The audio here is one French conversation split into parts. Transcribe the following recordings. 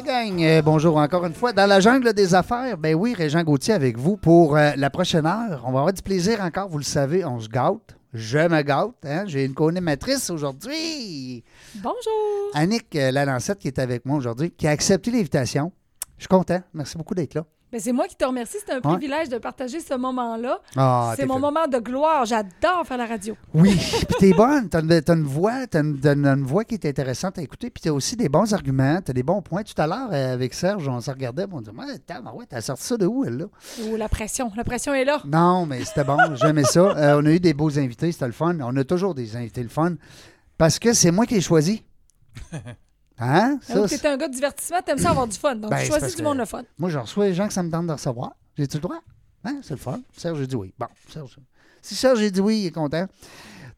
Salut la gang. Euh, bonjour encore une fois. Dans la jungle des affaires, ben oui, Régent Gauthier avec vous pour euh, la prochaine heure. On va avoir du plaisir encore, vous le savez, on se gâte. Je me gâte. Hein? J'ai une co-animatrice aujourd'hui. Bonjour. Annick euh, Lalancette qui est avec moi aujourd'hui, qui a accepté l'invitation. Je suis content. Merci beaucoup d'être là. Ben, c'est moi qui te remercie. C'est un Ouais. privilège de partager ce moment-là. Ah, c'est mon fait- moment de gloire. J'adore faire la radio. Oui, puis t'es bonne. T'as une, une voix, t'as une, t'as une- une voix qui est intéressante à écouter, puis t'as aussi des bons arguments, t'as des bons points. Tout à l'heure, euh, avec Serge, on se regardait, on disait, ouais, t'as, ouais, t'as sorti ça de où, elle, là? Oh, la pression. La pression est là. Non, mais c'était bon, j'aimais ça. Euh, on a eu des beaux invités, c'était le fun. On a toujours des invités le fun, parce que c'est moi qui ai choisi. Hein? Ça, t'es un gars de divertissement, t'aimes ça avoir du fun. Donc, Ben, tu choisis du monde le fun. moi, je reçois les gens que ça me tente de recevoir. J'ai-tu le droit? Hein? C'est le fun. Serge a dit oui. Bon, Serge. Si Serge a dit oui, il est content.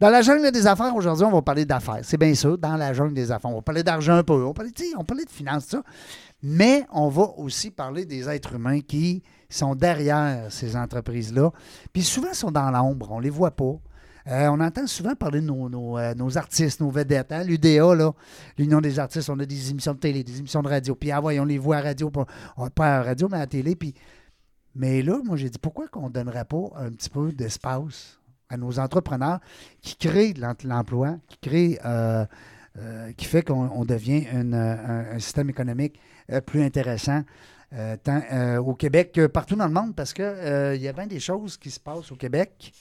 Dans la jungle des affaires, aujourd'hui, on va parler d'affaires. C'est bien sûr, dans la jungle des affaires. On va parler d'argent un peu, on va parler, tu sais, on va parler de finances, tout ça. Mais on va aussi parler des êtres humains qui sont derrière ces entreprises-là. Puis souvent, ils sont dans l'ombre, on ne les voit pas. Euh, on entend souvent parler de nos, nos, euh, artistes, nos vedettes. Hein? L'UDA, l'Union des artistes, on a des émissions de télé, des émissions de radio. Puis, ah ouais, on les voit à radio, pas, pas à radio, mais à la télé. Puis, mais là, moi, j'ai dit, pourquoi qu'on ne donnerait pas un petit peu d'espace à nos entrepreneurs qui créent l'emploi, qui créent, euh, qui fait qu'on on devient un, système économique plus intéressant, tant au Québec que partout dans le monde, parce qu'il il y a bien des choses qui se passent au Québec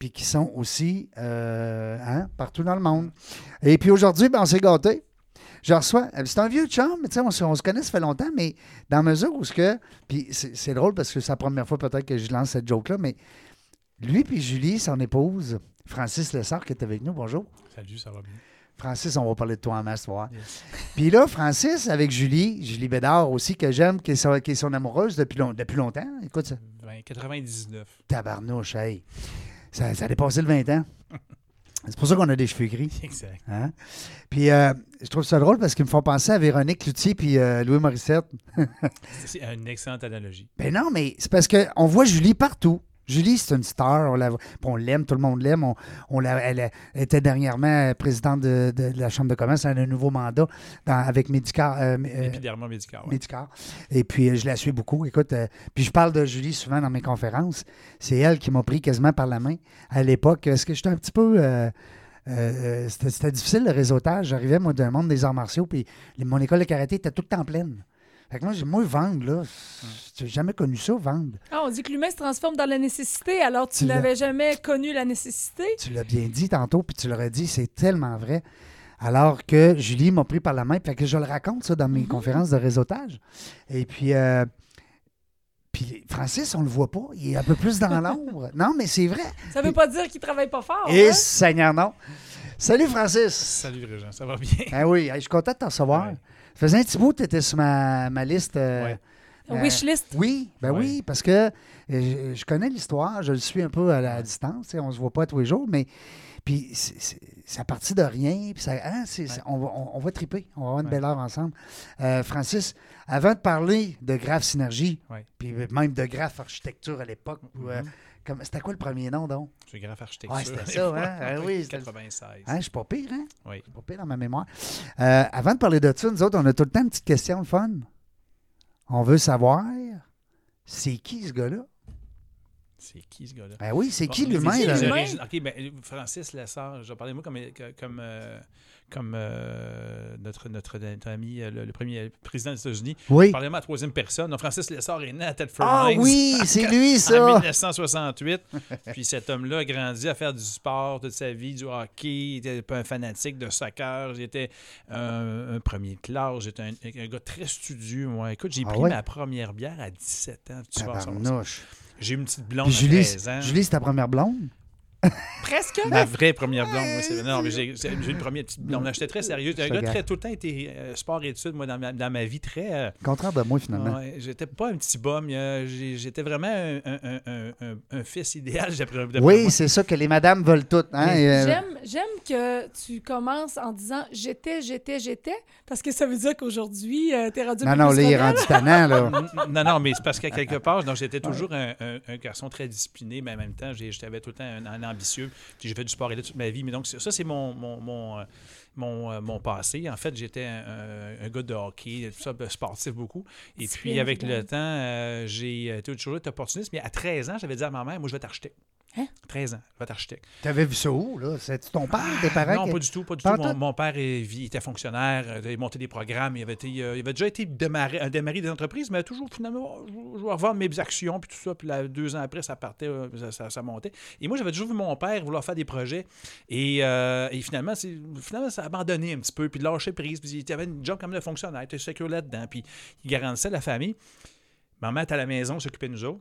puis qui sont aussi euh, hein, partout dans le monde. Et puis aujourd'hui, ben, on s'est gâtés. Je reçois, euh, c'est un vieux chum, mais tu sais, on, se- on se connaît, ça fait longtemps, mais dans mesure où ce que, puis c'est drôle parce que c'est la première fois peut-être que je lance cette joke-là, mais lui puis Julie, son épouse, Francis Lessard, qui est avec nous, bonjour. Salut, ça va bien. Francis, on va parler de toi en masse, voir. Yes. Puis là, Francis, avec Julie, Julie Bédard aussi, que j'aime, qui est, son, qui est son amoureuse depuis, long- depuis longtemps. Écoute, ça, 20, 99. tabarnouche, hey. Ça, ça a dépassé le 20 ans. C'est pour ça qu'on a des cheveux gris. Exact. Hein? Puis euh, je trouve ça drôle parce qu'ils me font penser à Véronique Cloutier puis euh, Louis Morissette. C'est une excellente analogie. Ben non, mais c'est parce qu'on voit Julie partout. Julie, c'est une star. On, l'aime, tout le monde l'aime. On, on la- elle, était dernièrement présidente de, de la Chambre de commerce. Elle a un nouveau mandat dans- avec Médicar. euh, euh, Épidermo médical. ouais. Médicar. Et puis, euh, je la suis beaucoup. Écoute, euh, puis je parle de Julie souvent dans mes conférences. C'est elle qui m'a pris quasiment par la main à l'époque. Est-ce que j'étais un petit peu. euh, euh, c'était, difficile le réseautage. J'arrivais, moi, d'un monde des arts martiaux, puis mon école de karaté était tout le temps pleine. Fait que moi, j'ai- moi, vendre, là, j'ai jamais connu ça, vendre. Ah, on dit que l'humain se transforme dans la nécessité, alors tu Tu n'avais jamais connu la nécessité? Tu l'as bien dit tantôt, puis tu l'aurais dit, c'est tellement vrai. Alors que Julie m'a pris par la main, fait que je le raconte, ça, dans mes conférences de réseautage. Et puis, euh, puis Francis, on le voit pas, il est un peu plus dans l'ombre. Non, mais c'est vrai. Ça veut pas dire qu'il travaille pas fort. Et hein? Seigneur, non. Salut, Francis. Salut, Régent, ça va bien? Ah oui, je suis content de te recevoir. Ouais. Ça faisait un petit bout que tu étais sur ma, ma liste. euh, Ouais. euh, Wishlist. Oui, ben Ouais. oui, parce que euh, je, je connais l'histoire, je le suis un peu à la distance, tu sais, on se voit pas tous les jours, mais puis c'est- c'est c'est parti de rien, puis ça, hein, on, va, on, on va triper, on va avoir une Ouais. belle heure ensemble. Euh, Francis, avant de parler de Graph Synergie, Ouais. puis même de Graph Architecture à l'époque, euh, Mhm. Comme- c'était quoi le premier nom donc? Je suis graphe architecture. Ouais, c'était ça, hein? Ah oui, c'était- 96. Hein, je suis pas pire, hein? Oui. Je suis pas pire dans ma mémoire. Euh, avant de parler de ça, nous autres, on a tout le temps une petite question, le fun. On veut savoir, c'est qui ce gars-là? C'est qui ce gars-là? Ben oui, c'est Bon, qui l'humain? là? OK, ben, Francis Lessard, je vais parler moi comme, comme, euh, comme euh, notre, notre, notre ami, euh, le, le premier président des États-Unis. Oui. Parlez-moi à troisième personne. Donc, Francis Lessard est né à Thetford Ah Mines oui, c'est lui, en ça! 1968. Puis cet homme-là a grandi à faire du sport toute sa vie, du hockey. Il était pas un fanatique de soccer. J'étais un, un premier classe. J'étais un, un gars très studieux. Moi, écoute, j'ai Ah pris ouais? ma première bière à 17 ans. Tu. Tabarnouche. J'ai une petite blonde à Julie, 13 ans. Julie, c'est ta première blonde? Presque. Ma vraie première blonde. moi, c'est- non, mais j'ai j'ai une première petite blonde. Non, J'étais très sérieux. J'étais un Je te gars garde. très, tout le temps été euh, sport et études, moi, dans ma, dans ma vie, très. euh, Contraire de moi, finalement. ouais, j'étais pas un petit bum. euh, j'ai- J'étais vraiment un, un- un- un- un- un fils idéal, d'après oui, moi. c'est ça que les madames veulent toutes. Hein? Euh, J'aime, J'aime que tu commences en disant j'étais, j'étais, j'étais, parce que ça veut dire qu'aujourd'hui, euh, t'es rendu Non, non, là, il est rendu tannant, là. non, non, mais c'est parce qu'à quelque part, donc j'étais toujours un, un- un garçon très discipliné, mais en même temps, j'ai- j'avais tout le temps un, un ambitieux. Puis j'ai fait du sport et là toute ma vie. Mais donc, ça, c'est mon, mon, mon, euh, mon, euh, mon passé. En fait, j'étais un, gars de hockey, tout ça, ben, sportif beaucoup. Et puis, avec le temps, euh, j'ai euh, toujours été opportuniste. Mais à 13 ans, j'avais dit à ma mère, moi, je vais être architecte. Hein? 13 ans, je vais être architecte. T'avais vu ça où, là? C'est ton père, tes parents? Non, qui- pas du tout, pas du Pas tout. Mon, père il était fonctionnaire, euh, il avait monté des programmes, il avait, été, euh, il avait déjà été démarré, un démarré des entreprises, mais toujours finalement, je vais revendre mes actions, puis tout ça, puis là, deux ans après, ça partait, euh, ça, ça- ça montait. Et moi, j'avais toujours vu mon père vouloir faire des projets, et, euh, et finalement, finalement, ça a abandonné un petit peu, puis lâché prise, puis il avait une job comme de fonctionnaire, il était secure là-dedans, puis il garantissait la famille. Maman était à la maison, s'occupait de nous autres.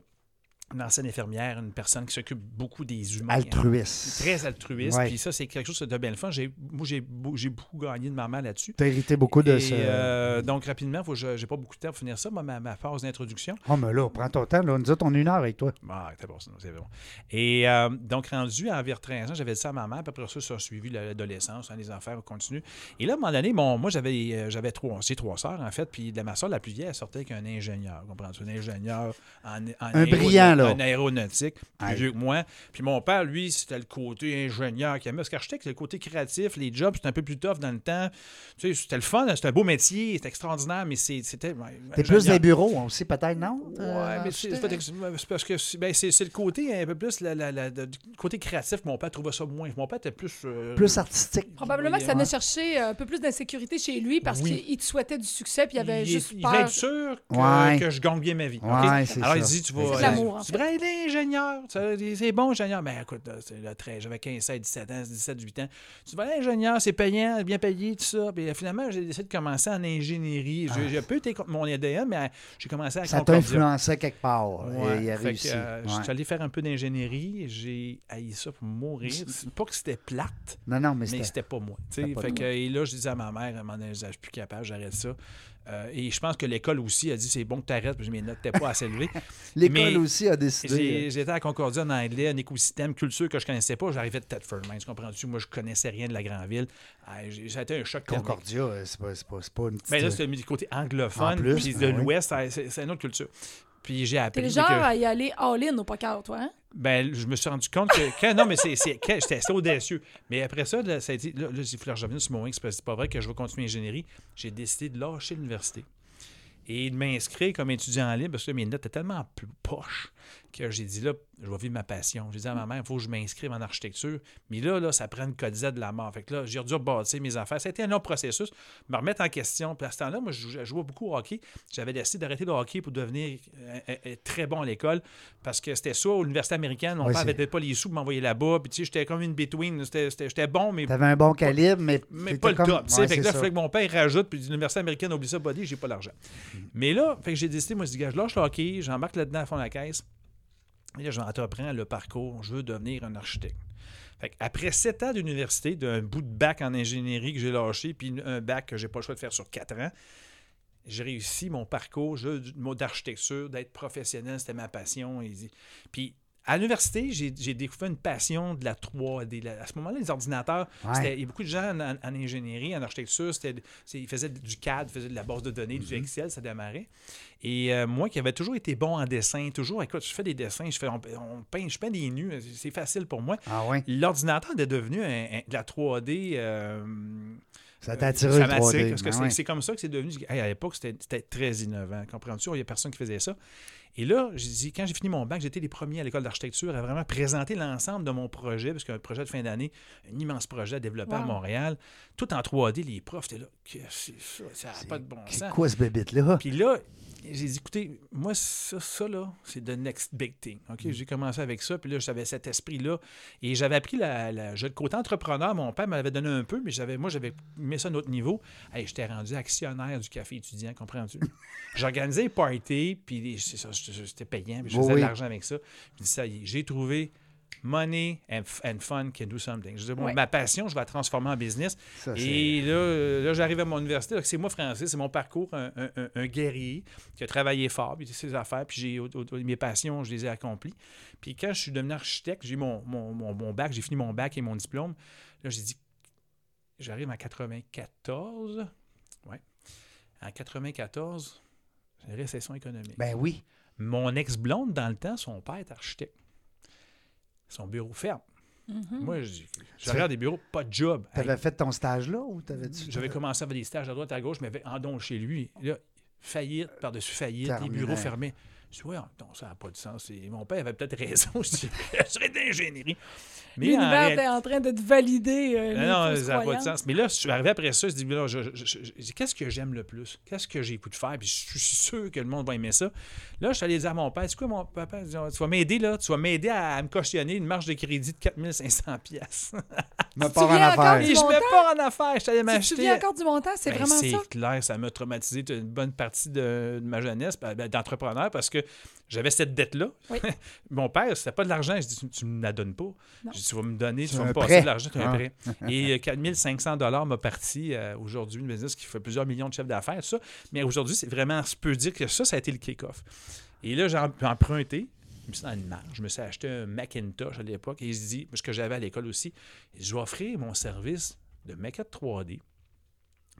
Une ancienne infirmière, une personne qui s'occupe beaucoup des humains. Altruiste. Très altruiste. Ouais. Puis ça, c'est quelque chose de bien le fun. J'ai, moi, j'ai, beau- j'ai beaucoup gagné de maman là-dessus. T'as hérité beaucoup de Et, ça. euh, donc, rapidement, faut que je, j'ai pas beaucoup de temps pour finir ça, moi, ma, ma phase d'introduction. Oh, mais là, prends ton temps, là. Nous autres, on a une heure avec toi. Ah, c'est bon, c'est c'est bon. Et euh, donc, rendu à vers 13 ans, j'avais dit ça à ma mère, puis après ça, ça a suivi l'adolescence, hein, les affaires, on continue. Et là, à un moment donné, bon, moi, j'avais, euh, j'avais trois, trois sœurs, en fait, puis de ma soeur, la plus vieille, elle sortait avec un ingénieur, comprends-tu? Un ingénieur en, en Un brillant, là. En aéronautique, plus vieux que moi. Puis mon père, lui, c'était le côté ingénieur qui aimait. Parce qu'architecte, c'est le côté créatif, les jobs, c'était un peu plus tough dans le temps. Tu sais, c'était le fun, c'était un beau métier, c'était extraordinaire, mais c'est- c'était. T'es plus des bureaux hein, aussi, peut-être, non? Ouais, Euh, mais c'est c'est c'est parce que c'est ben, c'est- c'est le côté un peu plus la, la- la- côté créatif. Mon père trouvait ça moins. Mon père était plus. euh, Plus artistique. Probablement que ça venait chercher euh, un peu plus d'insécurité chez lui parce Oui. qu'il te souhaitait du succès puis il avait il, juste il peur. être sûr que, Ouais. que je gagne bien ma vie. Ouais, c'est Alors il ça. dit tu C'est vas. de euh, l'amour, en Tu devrais être ingénieur. C'est bon, ingénieur. Mais écoute, là, c'est le 13, j'avais 15, 16, 17 ans, 17, 18 ans. Tu vas être ingénieur, c'est payant, bien payé, tout ça. Puis euh, finalement, j'ai décidé de commencer en ingénierie. J'ai- J'ai peu été contre mon ADN, mais euh, j'ai commencé à Ah. Ça t'influençait quelque part. Ouais, et il a fait réussi. que, euh, Je suis allé faire un peu d'ingénierie. J'ai haï ça pour mourir. Pas que c'était plate, Non, non, mais mais c'était. pas moi. Fait que, et là, je disais à ma mère, à un moment donné, je suis plus capable, j'arrête ça. Euh, et je pense que l'école aussi a dit c'est bon que tu arrêtes, parce que mes notes n'étaient pas assez élevées. L'école mais aussi a décidé. J'ai- J'étais à Concordia en anglais, un écosystème, culture que je connaissais pas. J'arrivais de Thetford, Mines, tu comprends-tu? Moi, je connaissais rien de la grande ville. Ah, ça a été un choc. Concordia, euh, c'est pas, pas, pas une petite. Ben là, c'est le côté anglophone, plus, puis de ben oui. l'Ouest, c'est une autre culture. Puis j'ai T'es appris le que- genre à y aller all-in au poker, toi, hein? Ben, je me suis rendu compte que. Quand, non, mais c'est, j'étais assez audacieux. Mais après ça, là, ça a été. Là, là, il faut que je revienne sur mon X parce que c'est pas vrai que je vais continuer l'ingénierie. J'ai décidé de lâcher l'université et de m'inscrire comme étudiant en libre parce que là, mes notes étaient tellement plus poches que j'ai dit là, je vais vivre ma passion. J'ai dit à ma mère, il faut que je m'inscrive en architecture. Mais là, là, ça prend une codisette de la mort. Fait que là, j'ai dû rebâtir mes affaires. Ça a été un long processus, me remettre en question. Puis à ce temps-là, moi, je jouais, beaucoup au hockey. J'avais décidé d'arrêter le hockey pour devenir euh, euh, euh, très bon à l'école parce que c'était ça, à l'université américaine. Mon père n'avait peut-être pas les sous pour m'envoyer là-bas. Puis tu sais, j'étais comme une between. J'étais bon, mais T'avais un bon calibre, mais. mais pas le comme- top. Ouais, fait que là, il fallait que mon père rajoute, puis l'université américaine oublie ça, body, j'ai pas l'argent. Mais là, fait que j'ai décidé, moi, je dis, je lâche le hockey, j'embarque là-dedans à fond de la caisse. Là, j'entreprends le parcours, je veux devenir un architecte. Fait après sept ans d'université, d'un bout de bac en ingénierie que j'ai lâché, puis un bac que j'ai pas le choix de faire sur quatre ans, j'ai réussi mon parcours je- d'architecture, d'être professionnel, c'était ma passion. Puis à l'université, j'ai découvert une passion de la 3D. La- À ce moment-là, les ordinateurs, Ouais. il y a beaucoup de gens en, ingénierie, en architecture, ils faisaient du CAD, ils faisaient de la base de données, du Mm-hmm. Excel, ça démarrait. Et euh, moi, qui avais toujours été bon en dessin, toujours, écoute, je fais des dessins, je, fais, on, on peint, je peins des nus, c'est facile pour moi. Ah ouais. L'ordinateur est devenu un- un- de la 3D. euh, Ça t'a attiré ça le m'attire, 3D. Parce que Ben c'est ouais. c'est comme ça que c'est devenu. Hey, à l'époque, c'était c'était très innovant. Comprends-tu? Il n'y a personne qui faisait ça. Et là, j'ai dit, quand j'ai fini mon bac, j'étais les premiers à l'école d'architecture à vraiment présenter l'ensemble de mon projet, parce qu'un projet de fin d'année, un immense projet à développer à. Montréal, tout en 3D. Les profs étaient là, que c'est ça, ça n'a C'est- pas de bon C'est sens. quoi ce bébite-là? Puis là, j'ai dit, écoutez, moi, ça, ça là, c'est the next big thing. OK? Mm. J'ai commencé avec ça, puis là, j'avais cet esprit-là. Et j'avais appris la, la- le côté entrepreneur. Mon père m'avait donné un peu, mais j'avais, moi, j'avais mis ça à un autre niveau. Hey, j'étais rendu actionnaire du café étudiant, comprends-tu? J'organisais les parties, puis c'est ça, c'était payant, puis je faisais oui. de l'argent avec ça. Puis ça y est, j'ai trouvé money and, f- and fun can do something. Je dis, bon, Ouais. ma passion, je vais la transformer en business. Ça, c'est- Et là, là j'arrive à mon université. C'est moi, Francis, c'est mon parcours, un, un- un- un guerrier qui a travaillé fort, puis ses affaires, puis j'ai, au- au- mes passions, je les ai accomplies. Puis quand je suis devenu architecte, j'ai eu mon, mon, mon- mon bac, j'ai fini mon bac et mon diplôme. Là, j'ai dit, j'arrive en 94. Ouais. En 94, j'ai récession économique. Ben oui. Mon ex-blonde, dans le temps, son père est architecte. Son bureau ferme. Mhm. Moi, je, regarde des bureaux, pas de job. Tu avais Hey, fait ton stage là ou t'avais J'avais commencé à faire des stages à droite, à gauche, mais en don chez lui. Là, faillite par-dessus faillite, Terminé. les bureaux fermés. Je dis, ouais, non, ça n'a pas de sens. Et mon père avait peut-être raison. Je dis, je serais d'ingénierie. L'univers réalité- était en train de te valider. euh, non, ça n'a pas de sens. Mais là, je suis arrivé après ça, je dis, là, je- je- je- je- je- qu'est-ce que j'aime le plus? Qu'est-ce que j'ai le goût de faire? Puis je suis sûr que le monde va aimer ça. Là, je suis allé dire à mon père, c'est quoi mon papa? Dit, Tu vas m'aider, là, tu vas m'aider à, à me cautionner une marge de crédit de 4500 pièces. Me te part en affaires. je mets pas en affaires. Je suis allé Tu te m'acheter. souviens encore du montant? C'est Ben, vraiment c'est ça? clair, ça m'a traumatisé une bonne partie de, de ma jeunesse ben, ben, d'entrepreneur parce que j'avais cette dette-là. Oui. Mon père, c'était pas de l'argent. Je dis, tu, tu me la donnes pas. Je dis, tu vas me donner, tu vas un me passer prêt. de l'argent, tu as un Ah. prêt. Et euh, 4500 dollars m'a parti euh, aujourd'hui, une business qui fait plusieurs millions de chefs d'affaires, ça. Mais aujourd'hui, c'est vraiment, je peux dire que ça, ça a été le kick-off. Et là, j'ai em- emprunté. Je me suis dans une marge. Je me suis acheté un Macintosh à l'époque. Et il se dit, ce que j'avais à l'école aussi, je vais offrir mon service de maquette 3D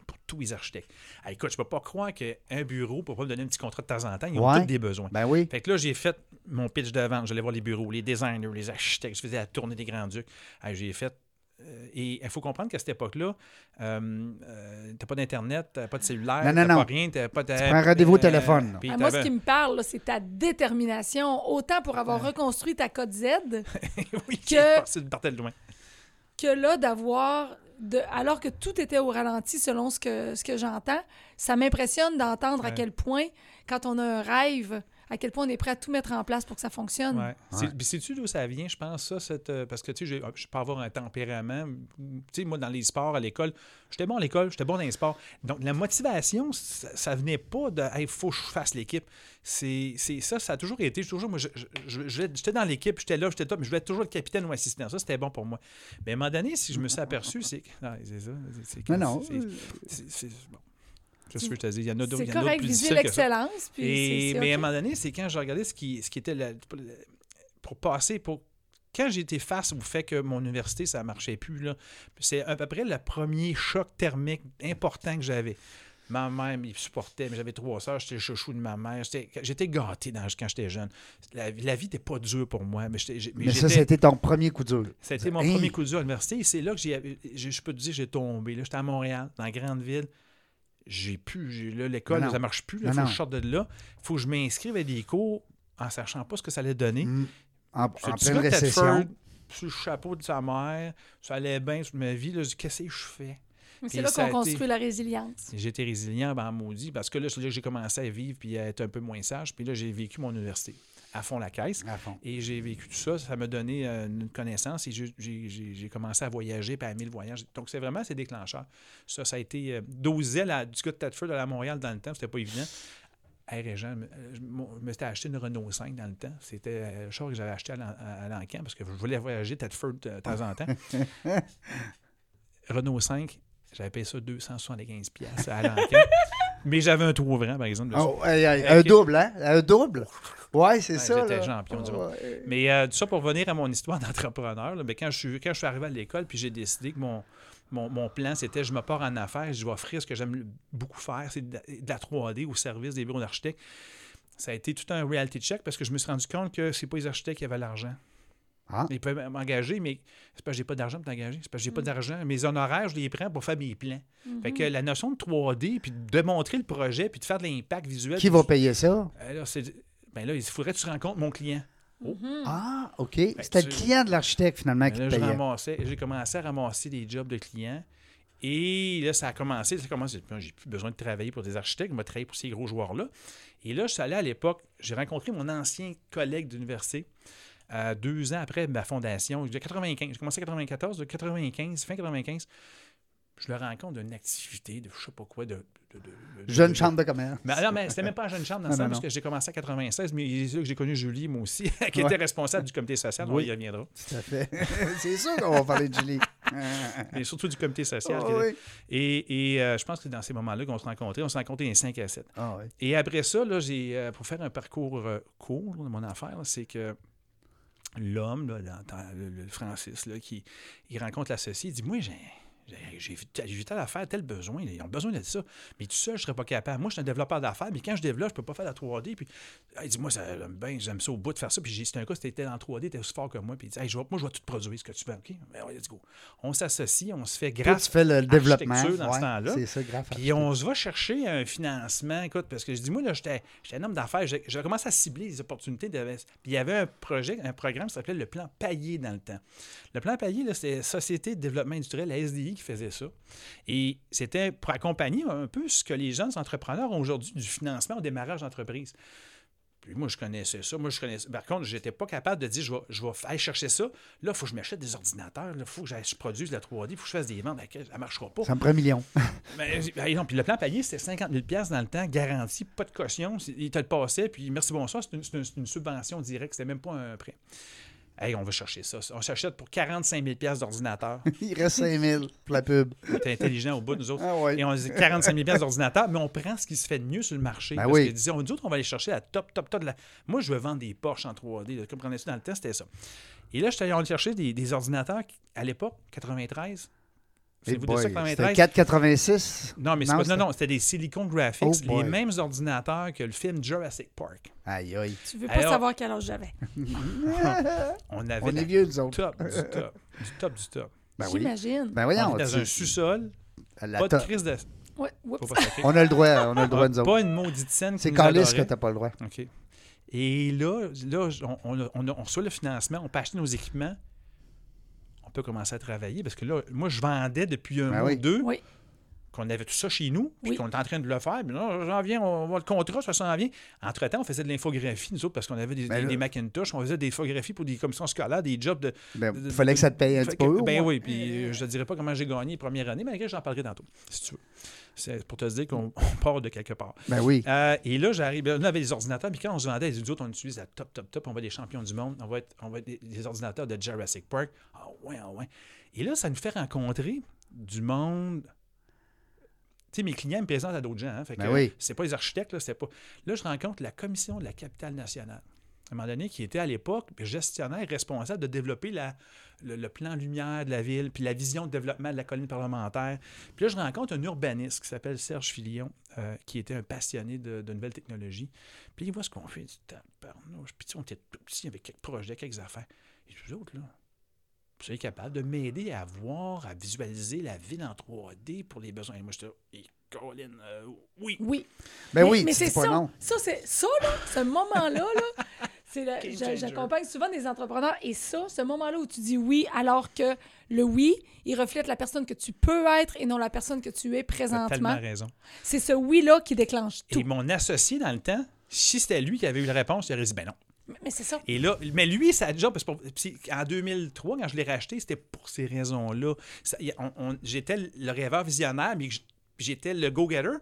pour tous les architectes. Ah, écoute, je peux pas croire qu'un bureau pour pas me donner un petit contrat de temps en temps, ils ont Ouais. tous des besoins. Ben oui. Fait que là, j'ai fait mon pitch de vente. J'allais voir les bureaux, les designers, les architectes. Je faisais la tournée des Grands-Ducs. Ah, j'ai fait. euh, et il faut comprendre qu'à cette époque-là, euh, euh, t'as pas d'Internet, t'as pas de cellulaire, Non, non, t'as non. pas rien, t'as pas de. prends un rendez-vous au téléphone, là. puis Ah, moi, ce qui me parle, là, c'est ta détermination, autant pour avoir reconstruit ta code Z oui, que- que... partait de loin. que là, d'avoir, de, alors que tout était au ralenti selon ce que, ce que j'entends, ça m'impressionne d'entendre à quel point, quand on a un rêve, à quel point on est prêt à tout mettre en place pour que ça fonctionne. Ouais. C'est- Puis sais-tu d'où ça vient, je pense, ça? Cette, euh, parce que, tu sais, je peux avoir un tempérament. Tu sais, moi, dans les sports, à l'école, j'étais bon à l'école, j'étais bon dans les sports. Donc, la motivation, ça, ça venait pas de « il faut que je fasse l'équipe ». C'est ça, ça a toujours été. Toujours, moi, je- je- je- je- j'étais dans l'équipe, j'étais là, j'étais top, mais je voulais être toujours le capitaine ou assistant. Ça, c'était bon pour moi. Mais à un moment donné, si je me suis aperçu, c'est que- non, c'est ça. c'est Non, non. c'est- bon. Qu'est-ce que je te dis? Il y en a d'autres il C'est correct, viser l'excellence. mais à un moment donné, c'est quand je regardais ce qui, ce qui était la- pour passer, pour quand j'ai été face au fait que mon université, ça ne marchait plus, là, c'est à peu près le premier choc thermique important que j'avais. Ma mère me supportait, mais j'avais trois sœurs, j'étais le chouchou de ma mère. J'étais j'étais gâté dans- quand j'étais jeune. La, la vie n'était pas dure pour moi, mais, j'étais- j'ai- mais Mais ça, j'étais- c'était ton premier coup dur. ça a été mon Hey! premier coup de dur à l'université. Et c'est là que j'ai, j'ai- je peux te dire, j'ai tombé. Là, j'étais à Montréal, dans la grande ville. J'ai pu. j'ai- là, l'école, ça marche plus. Il Non, faut que je sorte de là. Il faut que je m'inscrive à des cours en sachant pas ce que ça allait donner. Mm. En, en J'ai pleine récession. Sous le chapeau de sa mère, ça allait bien sur ma vie. Là, je dis, qu'est-ce que je fais? C'est là qu'on été- construit la résilience. Été résilient, ben maudit, parce que là, c'est là que j'ai commencé à vivre puis à être un peu moins sage. Puis là, j'ai vécu mon université à fond la caisse. À fond. Et j'ai vécu tout ça, ça m'a donné euh, une connaissance et j'ai- commencé à voyager, puis à aimer le voyage. Donc, c'est vraiment ces déclencheurs. Ça, ça a été euh, dosé à, du coup de Thetford à Montréal dans le temps, c'était pas évident. Hey, Régent, je me suis acheté une Renault 5 dans le temps. C'était euh, le char que j'avais acheté à l'encan parce que je voulais voyager euh, de temps en temps. Renault 5, j'avais payé ça 275 pièces à l'encan. Mais j'avais un trou ouvrant, par exemple. Oh, hey, hey, un double, hein? Un double? Ouais, c'est Ouais, ça. j'étais champion du monde. Ouais. Mais euh, tout ça pour revenir à mon histoire d'entrepreneur, là, ben, quand, je suis, quand je suis arrivé à l'école, puis j'ai décidé que mon, mon, mon plan, c'était je me pars en affaires, je vais offrir ce que j'aime beaucoup faire, c'est de, la- de la 3D au service des bureaux d'architectes. Ça a été tout un reality check parce que je me suis rendu compte que c'est pas les architectes qui avaient l'argent. Ah. Ils peuvent m'engager, mais c'est parce que j'ai pas d'argent pour t'engager. C'est parce que j'ai pas d'argent. Mes honoraires, je les prends pour faire mes plans. Fait que la notion de 3D, puis de montrer le projet, puis de faire de l'impact visuel. Qui va payer ça? Euh, ben là, il faudrait que tu rencontres mon client. Ah, OK. C'était le client de l'architecte, finalement, Ben qui là, te je payait. ramassais- j'ai commencé à ramasser des jobs de clients. Et là, ça a commencé. Ça a commencé. Puis, J'ai plus besoin de travailler pour des architectes. Je vais travailler pour ces gros joueurs-là. Et là, je suis allé à l'époque. J'ai rencontré mon ancien collègue d'université euh, deux ans après ma fondation. 95. J'ai commencé en 94, de 95, fin 95. Je le rencontre d'une activité, de je sais pas quoi, de. de- de- de- Jeune chambre de commerce. Mais, non, mais c'était même pas une jeune chambre dans non, parce que j'ai commencé à 96, mais il est sûr que j'ai connu Julie, moi aussi, qui Ouais. était responsable du comité social. On Oui. y reviendra. Tout à fait. c'est sûr qu'on va parler de Julie. Mais surtout du comité social. Oui. Et, et, euh, je pense que c'est dans ces moments-là qu'on se rencontrait. On s'est rencontrés les 5 à 7. Ah oui. Et après ça, là, j'ai, euh, pour faire un parcours euh, court de mon affaire, c'est que l'homme, le, le Francis, là, qui il rencontre l'associé, il dit Moi, j'ai. J'ai- vu telle affaire, tel besoin. Ils ont besoin de ça. Mais tout seul, je ne serais pas capable. Moi, je suis un développeur d'affaires, mais quand je développe, je ne peux pas faire la 3D. Puis, ah, il dit Moi, ça, j'aime ça au bout de faire ça. Puis, c'est un gars, c'était en 3D, t'es aussi fort que moi. Puis, il dit Hey, je vais- Moi, je vais tout produire ce que tu veux. OK, ben, let's go. On s'associe, on se fait grâce. tu fais le développement. dans ce temps-là. C'est ça, grave. Puis on se va chercher un financement, écoute, parce que je dis, moi, là, j'étais un homme d'affaires, j'ai commencé à cibler les opportunités. De... Puis il y avait un projet, un programme qui s'appelait le plan Paillé dans le temps. Le plan Paillé, c'était Société de développement industriel, la SDI, qui faisait ça. Et c'était pour accompagner un peu ce que les jeunes entrepreneurs ont aujourd'hui du financement au démarrage d'entreprise. Puis moi, je connaissais ça. Moi, je connaissais. Par contre, j'étais pas capable de dire je vais, je vais aller chercher ça. Là, il faut que je m'achète des ordinateurs. Il faut que je produise de la 3D. Il faut que je fasse des ventes. Ça ne marchera pas. Ça me prend un million. Ben, ben, non, puis le plan payé, c'était 50 000 dans le temps, garanti, pas de caution. Il te le passait, puis merci, bonsoir, c'est une, c'est une- c'est une subvention directe, c'était même pas un prêt. Hey, on va chercher ça. On s'achète pour 45 000 d'ordinateur. Il reste 5 000 pour la pub. On est intelligent au bout, nous autres. Ah ouais. Et on dit 45 000 d'ordinateur, mais on prend ce qui se fait de mieux sur le marché. Ben parce oui. que disons, nous autres, on va aller chercher la top, top, top de la. Moi, je veux vendre des Porsche en 3D. là. Comprenez-vous, dans le temps, c'était ça. Et là, je suis allé on chercher des, des ordinateurs qui, à l'époque, 93. Hey Vous de boy, ça, C'était 93? 486. Non, mais c'est Non, pas- c'était- non, non, c'était des Silicon Graphics, Oh les mêmes ordinateurs que le film Jurassic Park. Aïe, aïe. Tu veux pas Alors- savoir quel âge j'avais. On avait On est vieux, nous autres. top du top, du top du top. Ben oui. J'imagine. Ben On était dans un sous-sol, la pas de crise de... Ouais. On a le droit, on a le droit, nous autres. Pas une maudite scène C'est calice que t'as pas le droit. OK. Et là, là on, on, on, on reçoit le financement, on peut acheter nos équipements, on peut commencer à travailler parce que là, moi, je vendais depuis un Ben mois oui. ou deux Oui. Qu'on avait tout ça chez nous, puis Oui. qu'on est en train de le faire. Puis là, j'en viens, on va le contrat, ça s'en vient. Entre-temps, on faisait de l'infographie, nous autres, parce qu'on avait des, Ben des, là- des Macintosh, on faisait des infographies pour des commissions scolaires, des jobs de. Ben, de- fallait que ça te paye un petit peu. Ben oui, puis euh, je ne dirais pas comment j'ai gagné les premières années, mais après, j'en parlerai tantôt, si tu veux. C'est pour te dire qu'on on part de quelque part. Ben oui. Euh, et là, j'arrive. Là, on avait des ordinateurs, puis quand on se vendait, les autres, on utilise la top, top, top. On va être des champions du monde. On va être, on va être des, des ordinateurs de Jurassic Park. Ah ouais, ah ouais. Et là, ça nous fait rencontrer du monde. Sais, mes clients me présentent à d'autres gens. Hein, fait que, Ben oui. C'est pas les architectes, là, c'est pas. Là, je rencontre la commission de la capitale nationale. À un moment donné, qui était à l'époque gestionnaire responsable de développer la, le, le plan lumière de la ville, puis la vision de développement de la colline parlementaire. Puis là, je rencontre un urbaniste qui s'appelle Serge Filion, euh, qui était un passionné de, de nouvelles technologies. Puis il voit ce qu'on fait. Il dit. Puis on était tout petits avec quelques projets, quelques affaires. Et vous autres, là, vous serez capable de m'aider à voir, à visualiser la ville en 3D pour les besoins. Et moi, j'étais là, Et Colin, euh, oui. Oui. Ben mais, oui, mais c'est ça. non. Ça, c'est ça, là, ce moment-là, là, j'accompagne souvent des entrepreneurs et ça, ce moment-là où tu dis oui, alors que le oui, il reflète la personne que tu peux être et non la personne que tu es Tu as tellement présentement. raison. C'est ce oui-là qui déclenche tout. Et mon associé dans le temps, si c'était lui qui avait eu la réponse, il aurait dit ben non. Mais- c'est ça. Et là, mais lui, sa job, parce que en 2003, quand je l'ai racheté, c'était pour ces raisons-là. J'étais le rêveur visionnaire, mais j'étais le go-getter.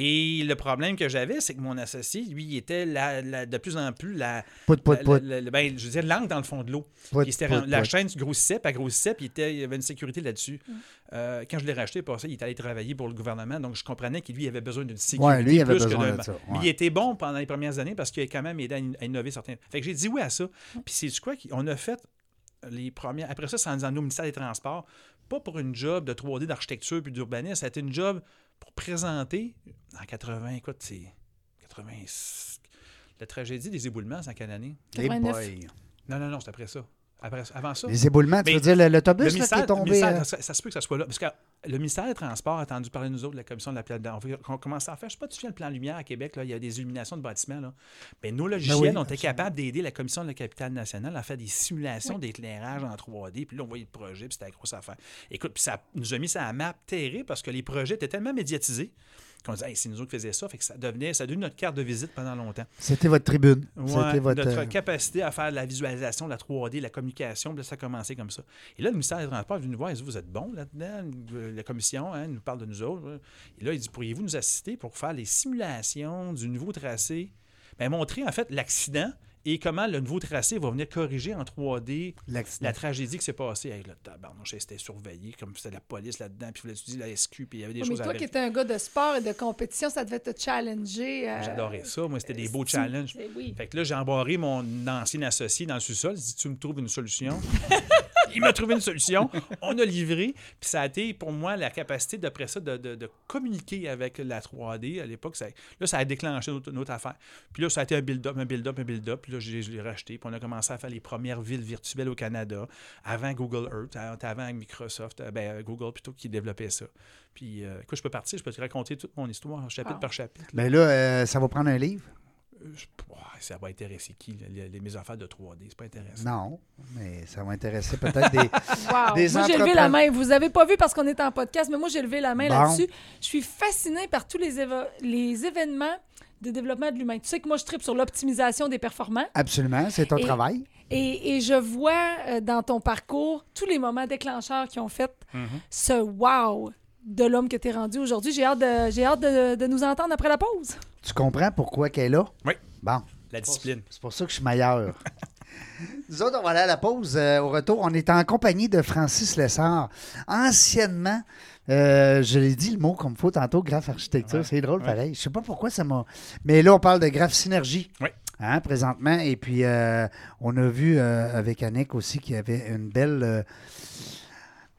Et le problème que j'avais, c'est que mon associé, lui, il était la- la- de plus en plus la, Pout, pout, la- pout. la- la- ben, je veux dire, l'angle dans le fond de l'eau. C'était la chaîne grossissait, puis elle grossissait, puis il, était- il y avait une sécurité là-dessus. Mm. Euh, quand je l'ai racheté, pour ça, il est allé travailler pour le gouvernement, donc je comprenais qu'il lui avait besoin d'une sécurité. Ouais, lui, il avait plus besoin de- de ça, Mais il était bon pendant les premières années parce qu'il a quand même aidé à, in- à innover certains. Fait que j'ai dit oui à ça. Mm. Puis c'est quoi qu'on a fait les premières. Après ça, c'est en au ministère des Transports, pas pour une job de 3D d'architecture puis d'urbanisme, ça a été une job pour présenter en 80, écoute, c'est 80. La tragédie des éboulements, c'est en quelle année? Eh 89. boy. Non, non, non, c'est après ça. Après, avant ça. Les éboulements, tu Mais veux dire l'autobus qui est tombé. euh, ça, ça se peut que ça soit là. Parce que le ministère des Transports a entendu parler de nous autres, de la commission de la planète. On, commençait à faire, je sais pas, tu te souviens le plan lumière à Québec, là, il y a des illuminations de bâtiments. Là. Ben, nos logiciels, Ben oui, on était absolument. capables d'aider la commission de la capitale nationale à faire des simulations d'éclairage en 3D. Puis là, on voyait le projet, puis c'était la grosse affaire. Écoute, puis ça nous a mis ça à map terrible parce que les projets étaient tellement médiatisés qu'on disait, Hey, c'est nous autres qui faisions ça. Fait que ça devenait, ça devenait notre carte de visite pendant longtemps. C'était votre tribune. Ouais, C'était votre. notre euh, capacité à faire de la visualisation, de la 3D, la communication, puis là, ça a commencé comme ça. Et là, le ministère des Transports est venu nous voir, il dit Vous êtes bon là-dedans, Euh, la commission hein, nous parle de nous autres. Et là, il dit Pourriez-vous nous assister pour faire les simulations du nouveau tracé? Bien, Montrer en fait l'accident et comment le nouveau tracé va venir corriger en 3D l'accident. la tragédie qui s'est passée? Hey, là, tabarnouche, c'était surveillé, comme c'était la police là-dedans, puis il fallait étudier la SQ, puis il y avait des mais choses à toi qui étais un gars de sport et de compétition, ça devait te challenger. euh, J'adorais ça. Moi, c'était des beaux tu- challenges. Oui. Fait que là, j'ai embarré mon ancien associé dans le sous-sol. Il dit Tu me trouves une solution? Il m'a trouvé une solution. On a livré. Puis ça a été pour moi la capacité, d'après ça, de, de- de communiquer avec la 3D. À l'époque, ça, là, ça a déclenché notre, notre affaire. Puis là, ça a été un build-up, un build-up, un build-up. Puis là, je, l'ai- je l'ai racheté. Puis on a commencé à faire les premières villes virtuelles au Canada, avant Google Earth, avant Microsoft, euh, ben, Google plutôt, qui développait ça. Puis, euh, écoute, je peux partir, je peux te raconter toute mon histoire, chapitre Ah. par chapitre. Ben là, euh, ça va prendre un livre? Je- ouais, ça va intéresser qui, les, les- mes affaires de 3D? C'est pas intéressant. Non, mais ça va intéresser peut-être des. Wow. Des moi, j'ai levé la main. Vous avez pas vu parce qu'on est en podcast, mais moi, j'ai levé la main Bon. là-dessus. Je suis fascinée par tous les, événements de développement de l'humain. Tu sais que moi, je tripe sur l'optimisation des performances. Absolument, c'est ton Et- travail. Et, et je vois euh, dans ton parcours tous les moments déclencheurs qui ont fait Mhm. ce wow de l'homme que tu es rendu aujourd'hui. J'ai hâte, de, j'ai hâte de, de nous entendre après la pause. Tu comprends pourquoi qu'elle est là? Oui. Bon. La discipline. C'est pour ça que je suis meilleur. Nous autres, on va aller à la pause. Euh, au retour, on est en compagnie de Francis Lessard. Anciennement, euh, je l'ai dit le mot comme faut tantôt, graphe architecture. Ouais, C'est drôle, ouais. pareil. Je sais pas pourquoi ça m'a. Mais là, on parle de graphe synergie. Oui. Hein, présentement. Et puis, euh, on a vu euh, avec Annick aussi qu'il y avait une belle.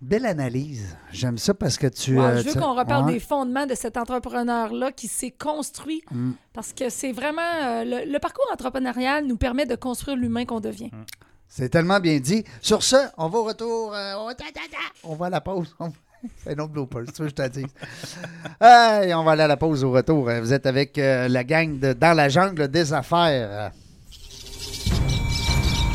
Belle analyse. J'aime ça parce que tu. Euh, je veux tu- qu'on reparle Ouais. des fondements de cet entrepreneur-là qui s'est construit Mm. parce que c'est vraiment. euh, le, le parcours entrepreneurial nous permet de construire l'humain qu'on devient. C'est tellement bien dit. Sur ce, on va au retour. euh, on, va à la pause. On- C'est un autre blooper, c'est ça que je te dis. Hey, on va aller à la pause au retour. Vous êtes avec la gang de Dans la jungle des affaires.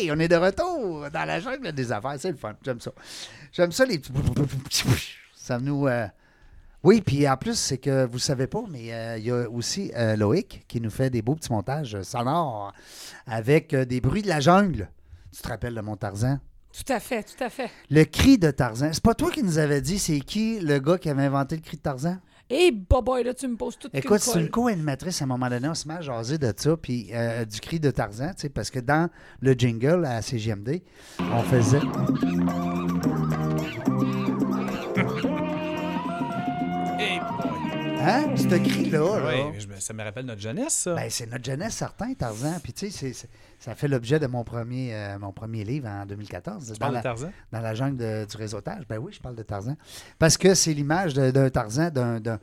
Hey, on est de retour dans la jungle des affaires. C'est le fun. J'aime ça. J'aime ça, les petits. Ça nous. euh, Oui, puis en plus, c'est que vous savez pas, mais euh, il y a aussi euh, Loïc qui nous fait des beaux petits montages sonores avec des bruits de la jungle. Tu te rappelles de mon Tarzan? Tout à fait, tout à fait. Le cri de Tarzan. C'est pas toi qui nous avais dit c'est qui le gars qui avait inventé le cri de Tarzan? Et boboy, là, tu me poses tout Écoute, c'est une co-animatrice à un moment donné, on se met à jaser de ça, puis euh, du cri de Tarzan, tu sais, parce que dans le jingle à CGMD, on faisait. Hein? Ce cri-là, là, Oui, je- ça me rappelle notre jeunesse, ça. ben, c'est notre jeunesse certain, Tarzan. Puis tu sais, ça fait l'objet de mon premier, euh, mon premier livre en 2014. tu dans, parles la, de Tarzan? dans la jungle de- du réseautage. Ben oui, je parle de Tarzan. Parce que c'est l'image d'un Tarzan, d'un-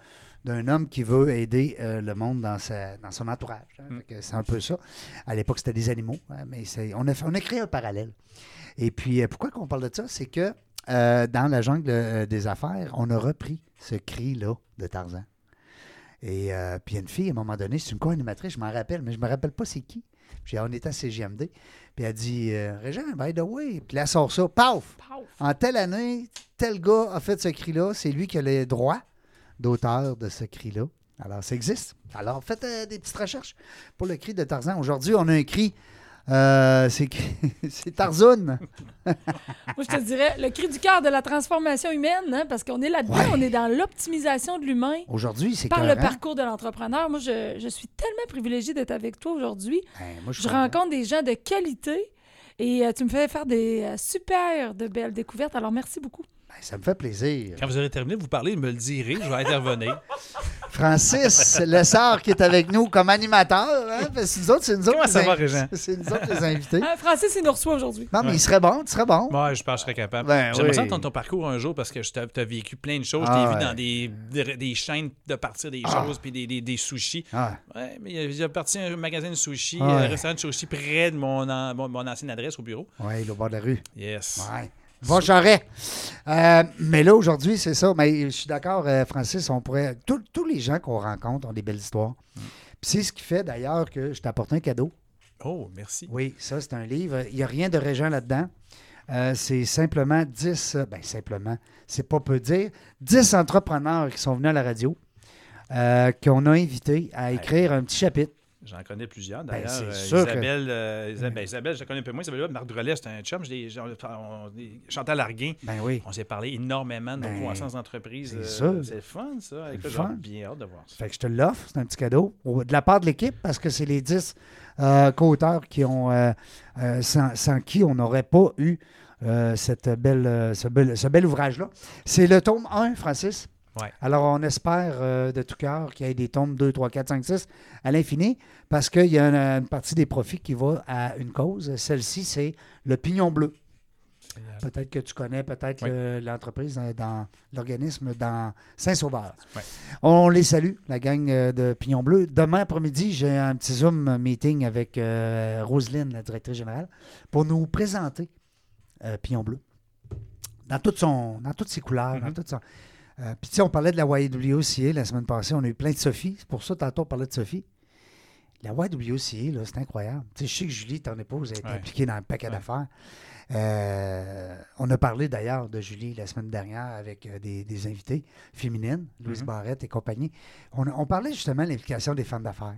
homme qui veut aider euh, le monde dans, sa, dans son entourage. hein. Mm. C'est un peu ça. À l'époque, c'était des animaux, hein, mais on a, fait- on a créé un parallèle. Et puis, euh, pourquoi qu'on parle de ça? C'est que euh, dans la jungle des affaires, on a repris ce cri-là de Tarzan. Et euh, puis, il y a une fille, à un moment donné, c'est une co-animatrice, je m'en rappelle, mais je me rappelle pas c'est qui. Puis, on était à CGMD. Puis, elle dit euh, Régent, by the way. Puis, là, elle sort ça. Paf! En telle année, tel gars a fait ce cri-là. C'est lui qui a les droits d'auteur de ce cri-là. Alors, ça existe. Alors, faites euh, des petites recherches pour le cri de Tarzan. Aujourd'hui, on a un cri Euh, c'est c'est Tarzoun. Moi, je te dirais le cri du cœur de la transformation humaine, hein, parce qu'on est là-dedans, Ouais. on est dans l'optimisation de l'humain. Aujourd'hui, c'est Par le parcours de l'entrepreneur. Moi, je, je suis tellement privilégiée d'être avec toi aujourd'hui. Ben, je rencontre des gens de qualité et euh, tu me fais faire des euh, super de belles découvertes. Alors, merci beaucoup. Ben, ça me fait plaisir. Quand vous aurez terminé de vous parler, me le direz, je vais intervenir. Francis Lessard qui est avec nous comme animateur. Hein? Parce que nous autres, c'est nous autres Comment ça va, Régent? C'est nous autres les invités. Ah, Francis, il nous reçoit aujourd'hui. Non, mais Ouais. il serait bon, tu serais bon. Moi, je pense que je serais capable. Ben J'aimerais oui. entendre ton parcours un jour parce que tu as, vécu plein de choses. Ah je t'ai ouais. vu dans des, des, des chaînes de partir des Ah. choses puis des, des, des sushis. Ah, Ouais, mais il y a- j'ai parti un magasin de sushis, Ah ouais. un restaurant de sushis près de mon, an- mon, mon ancienne adresse au bureau. oui, le bord de la rue. Yes. Ouais. Va Charest. Euh, mais là, aujourd'hui, c'est ça. Mais je suis d'accord, euh, Francis, on pourrait. tous- Tous les gens qu'on rencontre ont des belles histoires. Mm. Puis c'est ce qui fait d'ailleurs que je t'apporte un cadeau. Oh, merci. Oui, ça, c'est un livre. Il n'y a rien de régent là-dedans. Euh, c'est simplement 10, euh, ben simplement, c'est pas peu dire, 10 entrepreneurs qui sont venus à la radio, qu'on a invités à écrire un petit chapitre. J'en connais plusieurs. Ben, D'ailleurs, c'est Euh, sûr que- Isabelle, euh, Isa- ben, Isabelle, je la connais un peu moins. Isabelle, Marc Drolet, c'est un chum. Chantal Larguin. Ben oui. On s'est parlé énormément de nos Ben, croissance d'entreprise. c'est Euh, ça. C'est le fun, ça. Écoute, fun. bien hâte de voir ça. Fait que je te l'offre, c'est un petit cadeau au- de la part de l'équipe parce que c'est les 10 euh, co-auteurs qui ont, euh, euh, sans, sans qui on n'aurait pas eu euh, cette belle, euh, ce bel, ce bel ouvrage-là. C'est le tome 1, Francis. Ouais. Alors, on espère euh, de tout cœur qu'il y ait des tomes 2, 3, 4, 5, 6 à l'infini parce qu'il y a une, une partie des profits qui va à une cause. Celle-ci, c'est le pignon bleu. Peut-être que tu connais peut-être Oui. l'entreprise dans, dans l'organisme dans Saint-Sauveur. On les salue, la gang euh, de Pignon Bleu. Demain après-midi, j'ai un petit Zoom meeting avec euh, Roselyne, la directrice générale, pour nous présenter euh, Pignon Bleu. Dans, toute son, dans toutes ses couleurs, dans Mhm. toute son- Euh, Puis, tu sais, on parlait de la YWCA la semaine passée. On a eu plein de Sophie. C'est pour ça, tantôt, on parlait de Sophie. La YWCA, c'est incroyable. Tu sais, je sais que Julie, ton épouse, a été Ouais. impliquée dans un paquet Ouais. d'affaires. Euh, on a parlé d'ailleurs de Julie la semaine dernière avec euh, des, des invités féminines, Louise Mhm. Barrette et compagnie. On, on parlait justement de l'implication des femmes d'affaires.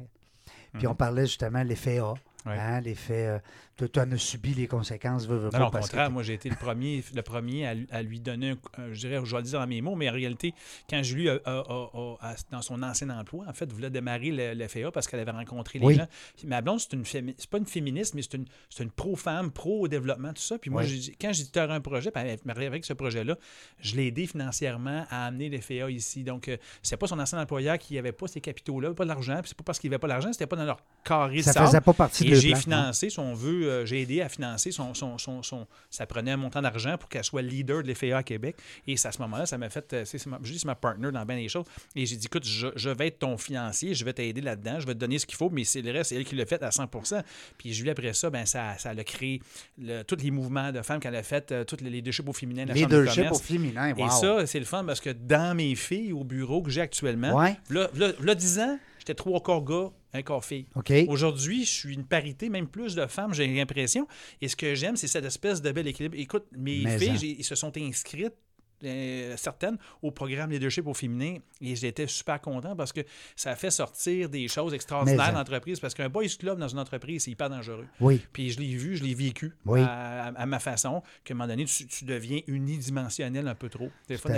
Puis Mhm. on parlait justement de l'effet A. Ouais. Hein, l'effet. euh, tu en as subi les conséquences, veux, veux Non, pas, non, au que contraire, moi j'ai été le premier, le premier à, lui- à lui donner, un, un- je dirais, je vais le dire dans mes mots, mais en réalité, quand Julie, a- a- dans son ancien emploi, en fait, voulait démarrer le, le parce qu'elle avait rencontré les Oui. gens. Ma blonde, c'est une fémi- c'est pas une féministe, mais c'est une, une pro-femme, pro-développement, tout ça. Puis moi, Oui. quand j'ai dit, tu un projet, puis elle avec ce projet-là, je l'ai aidé financièrement à amener les FAA ici. Donc, euh, c'est pas son ancien employeur qui n'avait pas ces capitaux-là, pas de l'argent, puis c'est pas parce qu'il n'avait pas l'argent, c'était pas dans leur carré de ça sable. faisait pas partie de Et leur j'ai hein. financé, si on veut, euh, j'ai aidé à financer son, son, son, son- Ça prenait un montant d'argent pour qu'elle soit leader de l'FAA à Québec. Et c'est à ce moment-là, ça m'a fait. euh, c'est- ma- Je dis, c'est ma partner dans bien des choses. Et j'ai dit, écoute, je, je vais être ton financier, je vais t'aider là-dedans, je vais te donner ce qu'il faut, mais c'est le reste, c'est elle qui l'a fait à 100% Puis Julie, après ça, ben, ça, ça a créé le- tous les mouvements de femmes qu'elle a fait, euh, tous les leaderships au féminin, la chambre de Leadership au féminin. Et ça, c'est le fun parce que dans mes filles au bureau que j'ai actuellement, Ouais. là, là, là, 10 ans, j'étais trois corps gars, un corps fille. Aujourd'hui, je suis une parité, même plus de femmes, j'ai l'impression. Et ce que j'aime, c'est cette espèce de bel équilibre. Écoute, mes Mais filles, j'ai- ils se sont inscrites. euh, certaines au programme Leadership au féminin et j'étais super content parce que ça fait sortir des choses extraordinaires en. dans l'entreprise parce qu'un boys club dans une entreprise c'est hyper dangereux Oui. puis je l'ai vu, je l'ai vécu Oui. à, à- à ma façon qu'à un moment donné tu, tu deviens unidimensionnel un peu trop Des fois,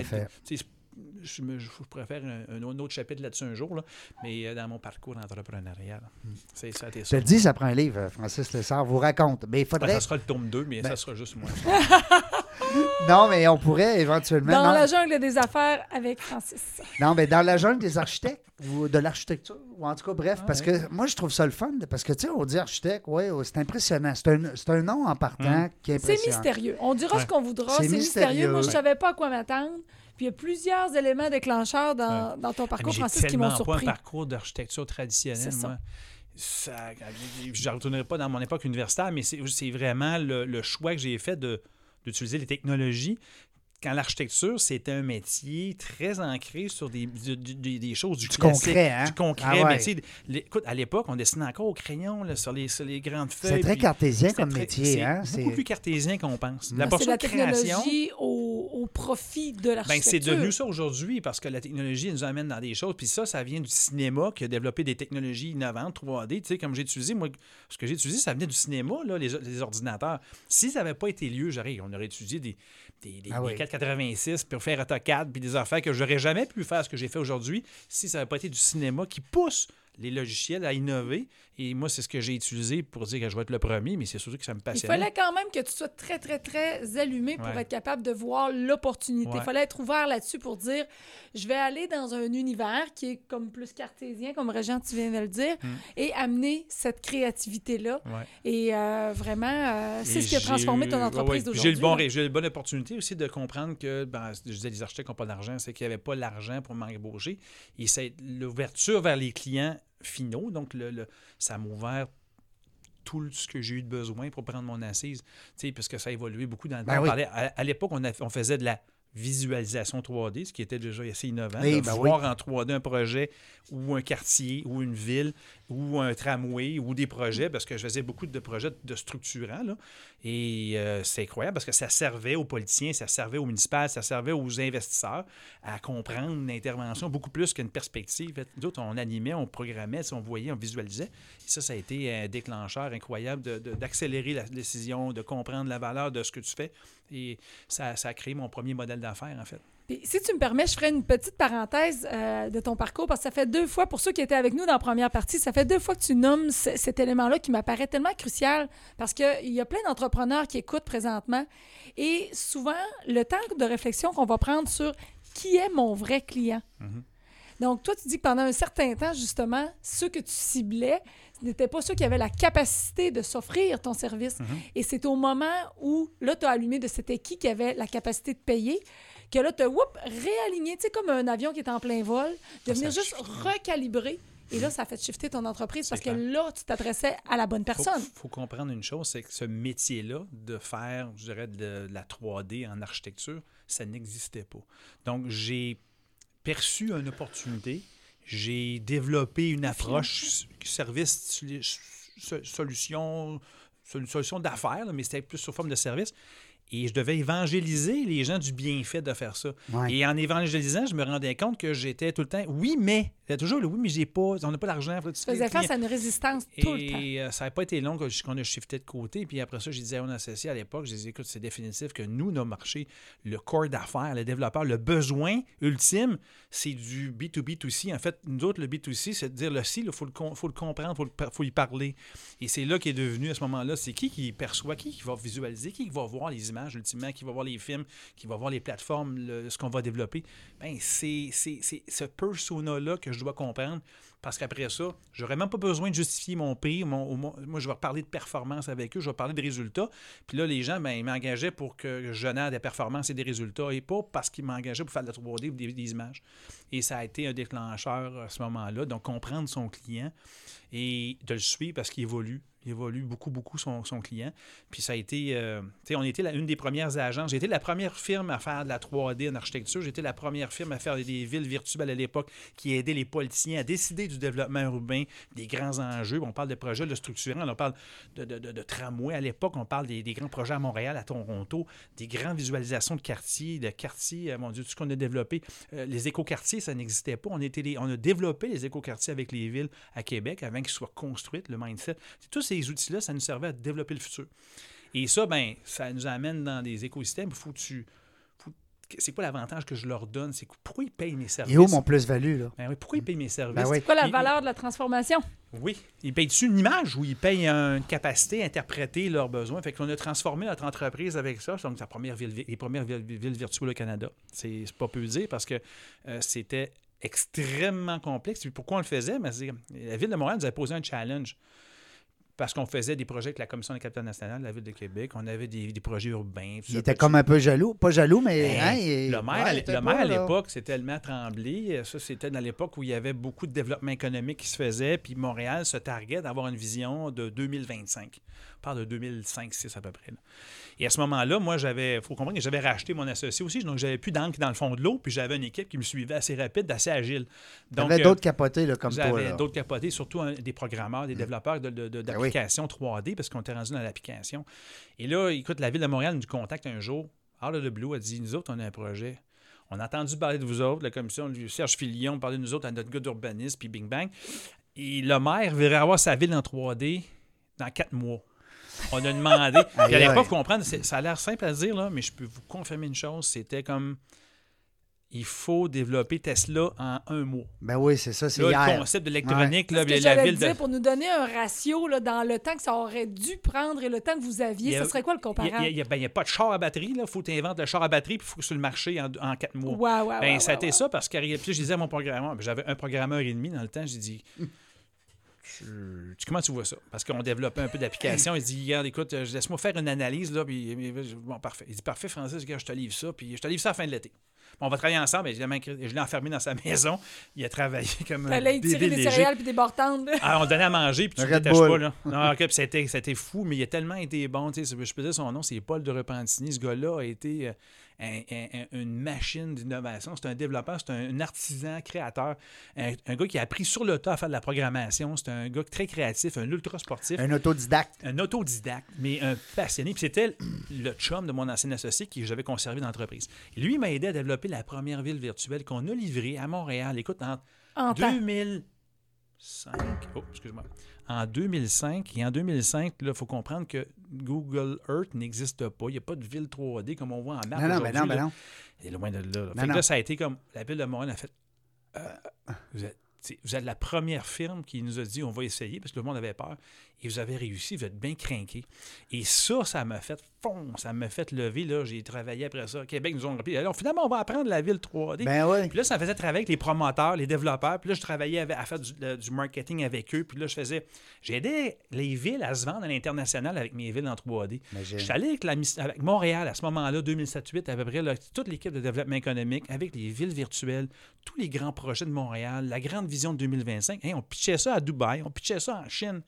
je, me- je préfère un, un autre chapitre là-dessus un jour, là, mais euh, dans mon parcours entrepreneurial, c'est ça été Je te dis, ça prend un livre, Francis Lessard vous raconte. Mais il Ah, faudrait. ça sera le tome 2, mais Ben- ça sera juste moi. Non, mais on pourrait éventuellement. Dans non, la jungle des affaires avec Francis. non, mais dans la jungle des architectes ou de l'architecture, ou en tout cas, bref, Ah, parce ouais. que moi, je trouve ça le fun, parce que, tu sais, on dit architecte, ouais, oh, c'est impressionnant. C'est un, c'est un nom en partant qui est C'est impressionnant. mystérieux. On dira Ouais. ce qu'on voudra. C'est C'est mystérieux. Moi, je mystérieux. savais pas à quoi m'attendre. Puis il y a plusieurs éléments déclencheurs dans, dans ton Ah, parcours, j'ai Francis, qui m'ont pas surpris. un parcours d'architecture traditionnelle, moi. Ça, je ne retournerai pas dans mon époque universitaire, mais c'est c'est vraiment le, le choix que j'ai fait de- d'utiliser les technologies quand l'architecture, c'était un métier très ancré sur des, du- du- des choses du, concret, hein? Du concret. Ah ouais. mais les- écoute, à l'époque, on dessinait encore au crayon là, sur, les, sur les grandes feuilles. C'est très puis cartésien comme très- métier. C'est Hein? beaucoup plus cartésien qu'on pense. Mm. La C'est portion la création, technologie au, au profit de ben, l'architecture. c'est devenu ça aujourd'hui parce que la technologie nous amène dans des choses. Puis ça, ça vient du cinéma qui a développé des technologies innovantes, 3D. Tu sais, comme j'ai utilisé, moi, ce que j'ai utilisé, ça venait du cinéma, là, les, les ordinateurs. Si ça n'avait pas été lieu, j'aurais, on aurait étudié des, des, des- Ah oui. des 486 pour faire AutoCAD puis des affaires que j'aurais jamais pu faire ce que j'ai fait aujourd'hui si ça n'avait pas été du cinéma qui pousse les logiciels à innover. Et moi, c'est ce que j'ai utilisé pour dire que je vais être le premier, mais c'est surtout que ça me Il passionne. fallait quand même que tu sois très, très, très allumé pour Ouais. être capable de voir l'opportunité. Il Ouais. fallait être ouvert là-dessus pour dire je vais aller dans un univers qui est comme plus cartésien, comme Régent, tu viens de le dire, Mm. et amener cette créativité-là. Ouais. Et euh, vraiment, euh, c'est ce qui a transformé ton entreprise d'aujourd'hui. J'ai bon, eu une bonne opportunité aussi de comprendre que, ben, je disais, les architectes n'ont pas d'argent, c'est qu'il n'y avait pas l'argent pour m'embaucher. Et c'est l'ouverture vers les clients finaux. Donc, le, le- ça m'a ouvert tout ce que j'ai eu de besoin pour prendre mon assise. Tu sais, parce que ça a évolué beaucoup dans le Ben temps. Oui. à à l'époque, on faisait de la visualisation 3D, ce qui était déjà assez innovant. Oui, de ben voir en 3D un projet ou un quartier ou une ville ou un tramway ou des projets, parce que je faisais beaucoup de projets de structurants. Là. Et euh, c'est incroyable parce que ça servait aux politiciens, ça servait aux municipales, ça servait aux investisseurs à comprendre une intervention beaucoup plus qu'une perspective. D'autres, on animait, on programmait, on voyait, on visualisait. Et ça, ça a été un déclencheur incroyable d'accélérer la décision, de comprendre la valeur de ce que tu fais. Et ça a créé mon premier modèle d'affaires, en fait. Puis, si tu me permets, je ferai une petite parenthèse euh, de ton parcours parce que ça fait deux fois, pour ceux qui étaient avec nous dans la première partie, ça fait deux fois que tu nommes ce- cet élément-là qui m'apparaît tellement crucial parce qu'il y a plein d'entrepreneurs qui écoutent présentement et souvent, le temps de réflexion qu'on va prendre sur qui est mon vrai client. Donc, toi, tu dis que pendant un certain temps, justement, ceux que tu ciblais ce n'étaient pas ceux qui avaient la capacité de s'offrir ton service. Et c'est au moment où, là, tu as allumé de c'était qui qui avait la capacité de payer, que là, tu as réaligné, tu sais, comme un avion qui est en plein vol, de Ah, venir ça juste recalibrer. Et là, ça a fait shifter ton entreprise parce clair. que là, tu t'adressais à la bonne personne. faut comprendre une chose, c'est que ce métier-là, de faire, je dirais, de, la 3D en architecture, ça n'existait pas. Donc, j'ai perçu une opportunité, j'ai développé une approche service, solu- so- solution, sol- solution d'affaires, mais c'était plus sous forme de service. Et je devais évangéliser les gens du bienfait de faire ça. Ouais. Et en évangélisant, je me rendais compte que j'étais tout le temps, oui, mais, il y a toujours le oui, mais j'ai pas, on n'a pas que Tu faisais face à une résistance tout le temps. et euh, ça n'a pas été long qu'on a shifté de côté. Puis après ça, je disais à mon associé à l'époque, je disais, écoute, c'est définitif que nous, nos marchés, le corps d'affaires, les développeurs, le besoin ultime, c'est du B2B2C. En fait, nous autres, le B2C, c'est de dire le C, il faut, le faut le comprendre, il faut, le faut y parler. Et c'est là qu'est devenu à ce moment-là, c'est qui qui perçoit, qui qui va visualiser, qui qui va voir les images? Ultimement, qui va voir les films, qui va voir les plateformes, ce qu'on va développer. Ben, c'est ce persona-là que je dois comprendre. Parce qu'après ça, j'aurais même pas besoin de justifier mon prix. moi, je vais parler de performance avec eux, je vais parler de résultats. Puis là, les gens, ben, ils m'engageaient pour que je génère des performances et des résultats et pas parce qu'ils m'engageaient pour faire de la 3D ou des images. Et ça a été un déclencheur à ce moment-là. Donc, comprendre son client et de le suivre parce qu'il évolue. Il évolue beaucoup, beaucoup son, son client. Puis ça a été, euh, tu sais, on était la- une des premières agences. J'ai été la première firme à faire de la 3D en architecture. J'étais la première firme à faire des villes virtuelles à l'époque qui aidait les politiciens à décider du développement urbain, des grands enjeux. On parle de projets de structurants, on parle de, de, de- tramway à l'époque, on parle des, des grands projets à Montréal, à Toronto, des grandes visualisations de quartiers, de quartiers, euh, mon Dieu, tout ce qu'on a développé. Euh, les écoquartiers, ça n'existait pas. On, était on a développé les écoquartiers avec les villes à Québec avant qu'ils soient construites, le mindset. Tous ces outils-là, ça nous servait à développer le futur. Et ça, ben, ça nous amène dans des écosystèmes. Il faut que tu. C'est quoi l'avantage que je leur donne? C'est que pourquoi ils payent mes services? Et où mon plus-value, là? Ben oui, pourquoi ils payent mes services? Ben oui. C'est quoi la Ils- valeur de la transformation? oui. Ils payent-tu une image ou ils payent une capacité à interpréter leurs besoins? Fait qu'on a transformé notre entreprise avec ça. Donc, la première ville, les premières villes, villes virtuelles au Canada. C'est c'est pas peu dire parce que euh, c'était extrêmement complexe. Puis pourquoi on le faisait? Ben, c'est- la ville de Montréal nous a posé un challenge. Parce qu'on faisait des projets avec la Commission de la capitale nationale, la Ville de Québec. On avait des, des projets urbains. Il ça. était comme un peu jaloux. Pas jaloux, mais. Ben, hein, il- le maire, ouais, à pas, l'époque, c'était tellement tremblé. Ça, c'était dans l'époque où il y avait beaucoup de développement économique qui se faisait. Puis Montréal se targuait d'avoir une vision de 2025. Parle de 2005-6 à peu près. là. Et à ce moment-là, moi, j'avais, il faut comprendre que j'avais racheté mon associé aussi. Donc, j'avais plus d'encre dans le fond de l'eau. Puis j'avais une équipe qui me suivait assez rapide, assez agile. Donc, T'avais euh, d'autres capotés là, comme toi. j'avais d'autres capotés, surtout des programmeurs, des développeurs de- de- de- Ben oui. d'applications 3D, parce qu'on était rendu dans l'application. Et là, écoute, la Ville de Montréal nous contacte un jour. Out of the Blue a dit Nous autres, on a un projet. On a entendu parler de vous autres, la commission, Serge Filion parlait de nous autres à notre gars d'urbanisme, puis Bing Bang. Et le maire verrait avoir sa ville en 3D dans quatre mois. On a demandé. puis à Aïe, l'époque, aïe. faut comprendre, ça a l'air simple à dire, là, mais je peux vous confirmer une chose c'était comme il faut développer Tesla en un mois. Ben oui, c'est ça, c'est le concept de l'électronique, la j'allais ville dire de. pour nous donner un ratio là, dans le temps que ça aurait dû prendre et le temps que vous aviez. Ce serait quoi le Il n'y comparable? a, il y a- ben, a pas de char à batterie. Il faut que tu inventes le char à batterie puis il faut que sur le marché en, en quatre mois. Ouais, ouais, Ben, ouais, ça a ouais, été ouais. ça parce que je disais à mon programmeur, j'avais un programmeur et demi dans le temps, j'ai dit tu, tu- comment tu vois ça? Parce qu'on développait un peu d'application. Il dit Regarde, écoute, euh, laisse-moi faire une analyse là, puis bon, parfait. Il dit Parfait, Francis, regarde, je te livre ça, puis je te livre ça à la fin de l'été. Bon, on va travailler ensemble. Évidemment, je l'ai enfermé dans sa maison. Il a travaillé comme un bébé tirer des léger. céréales puis des bartendes. là. Ah, on donnait à manger, puis tu Un ne détaches pas. Là. Non, ok, puis c'était, c'était fou, mais il a tellement été bon. tu sais, Je peux dire son nom, c'est Paul de Repentigny. Ce gars-là a été euh, une machine d'innovation. C'est un développeur, c'est un, artisan créateur, un, gars qui a appris sur le tas à faire de la programmation. C'est un gars très créatif, un ultra sportif. Un autodidacte. Un autodidacte, mais un passionné. Puis c'était le chum de mon ancien associé que j'avais conservé dans l'entreprise. Lui m'a aidé à développer la première ville virtuelle qu'on a livrée à Montréal. Écoute, entre en 2000 oh, excuse-moi, en 2005. Et en il faut comprendre que Google Earth n'existe pas. Il n'y a pas de ville 3D comme on voit en map. Non, non, non. Il est loin de là. Là. Là, ça a été comme la ville de Montréal a fait euh, vous, êtes, vous, êtes, la première firme qui nous a dit on va essayer parce que le monde avait peur. Et vous avez réussi, vous êtes bien craqué. Et ça, ça m'a fait fond, ça m'a fait lever. là. J'ai travaillé après ça. Québec nous ont. Alors finalement, on va apprendre la ville 3D. Ben oui. Puis là, ça me faisait travailler avec les promoteurs, les développeurs. Puis là, je travaillais avec- à faire du, le- du marketing avec eux. Puis là, je faisais. J'aidais les villes à se vendre à l'international avec mes villes en 3D. Imagine. Je suis allé avec, la avec Montréal à ce moment-là, 2007-2008, à peu près, là, toute l'équipe de développement économique, avec les villes virtuelles, tous les grands projets de Montréal, la grande vision de 2025. Hey, on pitchait ça à Dubaï, on pitchait ça en Chine.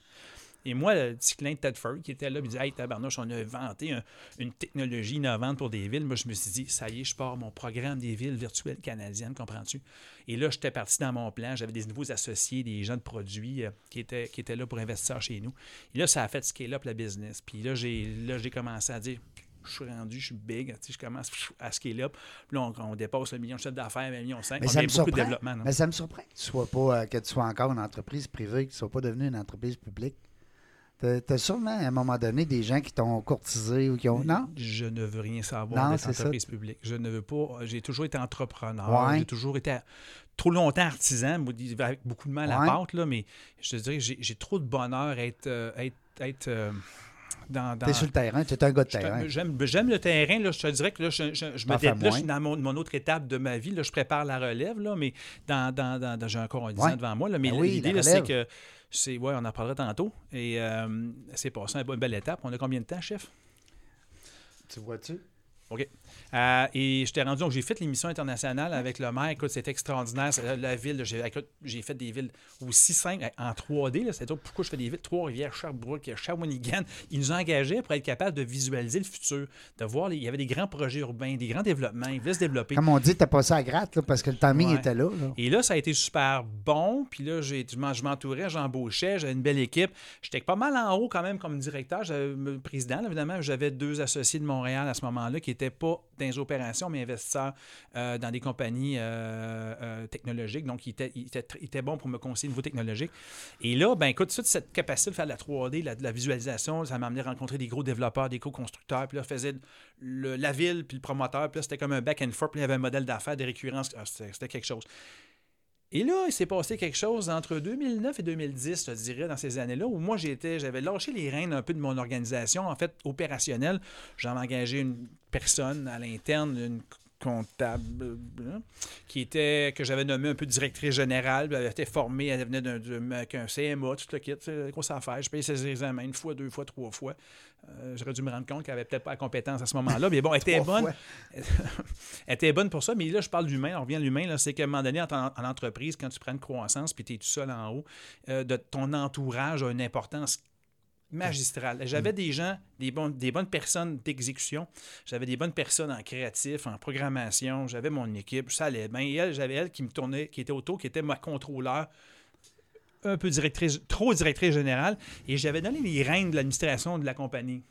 Et moi, le petit clin de Tedford qui était là, il me dit Hey, tabarnouche, on a inventé un- une technologie innovante pour des villes. Moi, je me suis dit Ça y est, je pars mon programme des villes virtuelles canadiennes, comprends-tu? Et là, j'étais parti dans mon plan. J'avais des nouveaux associés, des gens de produits euh, qui, étaient, qui étaient là pour investir chez nous. Et là, ça a fait scale up la business. Puis là, j'ai commencé à dire je suis rendu, je suis big, tu sais, je commence à scale up. Puis là, on, on dépasse le million de chiffre d'affaires, le million 5. Mais on ça me beaucoup de développement. non? Mais ça me surprend que tu sois pas, euh, que tu sois encore une entreprise privée, que tu ne sois pas devenu une entreprise publique. T'as as sûrement à un moment donné des gens qui t'ont courtisé ou qui ont. Non? Je ne veux rien savoir Non, d'être c'est ça. entreprise publique. Je ne veux pas. J'ai toujours été entrepreneur. Ouais. J'ai toujours été trop longtemps artisan, avec beaucoup de mal à Ouais. la pâte, là, mais je te dirais que j'ai trop de bonheur à être, euh, être, être, euh, dans. dans T'es sur le terrain, tu es un gars de terrain. J'aime le terrain. Là, je te dirais que là, je, je- je me dé- là, je suis dans mon, mon autre étape de ma vie. Là, je prépare la relève, là, mais dans, dans, j'ai encore un 10 ans devant moi. Là, mais Ben l'idée, c'est que c'est. Ouais, on en parlera tantôt. Et euh, c'est passé une belle étape. On a combien de temps, chef? Tu vois-tu? OK. Euh, et je t'ai rendu, donc j'ai fait l'émission internationale avec le maire. Écoute, c'était extraordinaire. La, la ville, j'ai, fait des villes aussi simples, en 3D. Là, c'est-à-dire pourquoi je fais des villes, Trois-Rivières, Sherbrooke, Shawinigan. Ils nous engageaient pour être capables de visualiser le futur, de voir, les- il y avait des grands projets urbains, des grands développements. Ils voulaient se développer. Comme on dit, t'as passé à gratte là, parce que le timing Ouais. était là. là. Et là, ça a été super bon. Puis là, je m'en- je m'entourais, j'embauchais, j'avais une belle équipe. J'étais pas mal en haut quand même comme directeur. J'avais le président, là, évidemment. J'avais deux associés de Montréal à ce moment-là qui pas dans les opérations, mais investisseurs euh, dans des compagnies euh, euh, technologiques. Donc, ils étaient, ils pour me conseiller au niveau technologique. Et là, ben écoute, toute cette capacité de faire de la 3D, la, de la visualisation, ça m'a amené à rencontrer des gros développeurs, des co-constructeurs. Puis là, le- la ville, puis le promoteur. Puis là, c'était comme un back and forth. Puis il y avait un modèle d'affaires, des récurrences. Ah, c'était quelque chose. Et là, il s'est passé quelque chose entre 2009 et 2010, je dirais, dans ces années-là, où moi, j'étais, j'avais lâché les rênes un peu de mon organisation, en fait, opérationnelle. J'avais engagé une personne à l'interne, une comptable hein, qui était que j'avais nommé un peu directrice générale. Elle était formée, elle venait d'un, CMA, tout le kit, grosse affaire. Je payais ses examens une fois, deux fois, trois fois. Euh, j'aurais dû me rendre compte qu'elle avait peut-être pas la compétence à ce moment-là. Mais bon, elle était bonne. Elle était bonne pour ça, mais là, je parle d'humain. On revient à l'humain. là, C'est qu'à un moment donné, en, en entreprise, quand tu prends une croissance puis tu es tout seul en haut, euh, de, ton entourage a une importance magistrale. J'avais des gens, des, bonnes personnes d'exécution. J'avais des bonnes personnes en créatif, en programmation. J'avais mon équipe. Ça allait bien. Et elle, j'avais elle qui me tournait, qui était autour, qui était ma contrôleur un peu directrice, trop directrice générale, et j'avais donné les rênes de l'administration de la compagnie.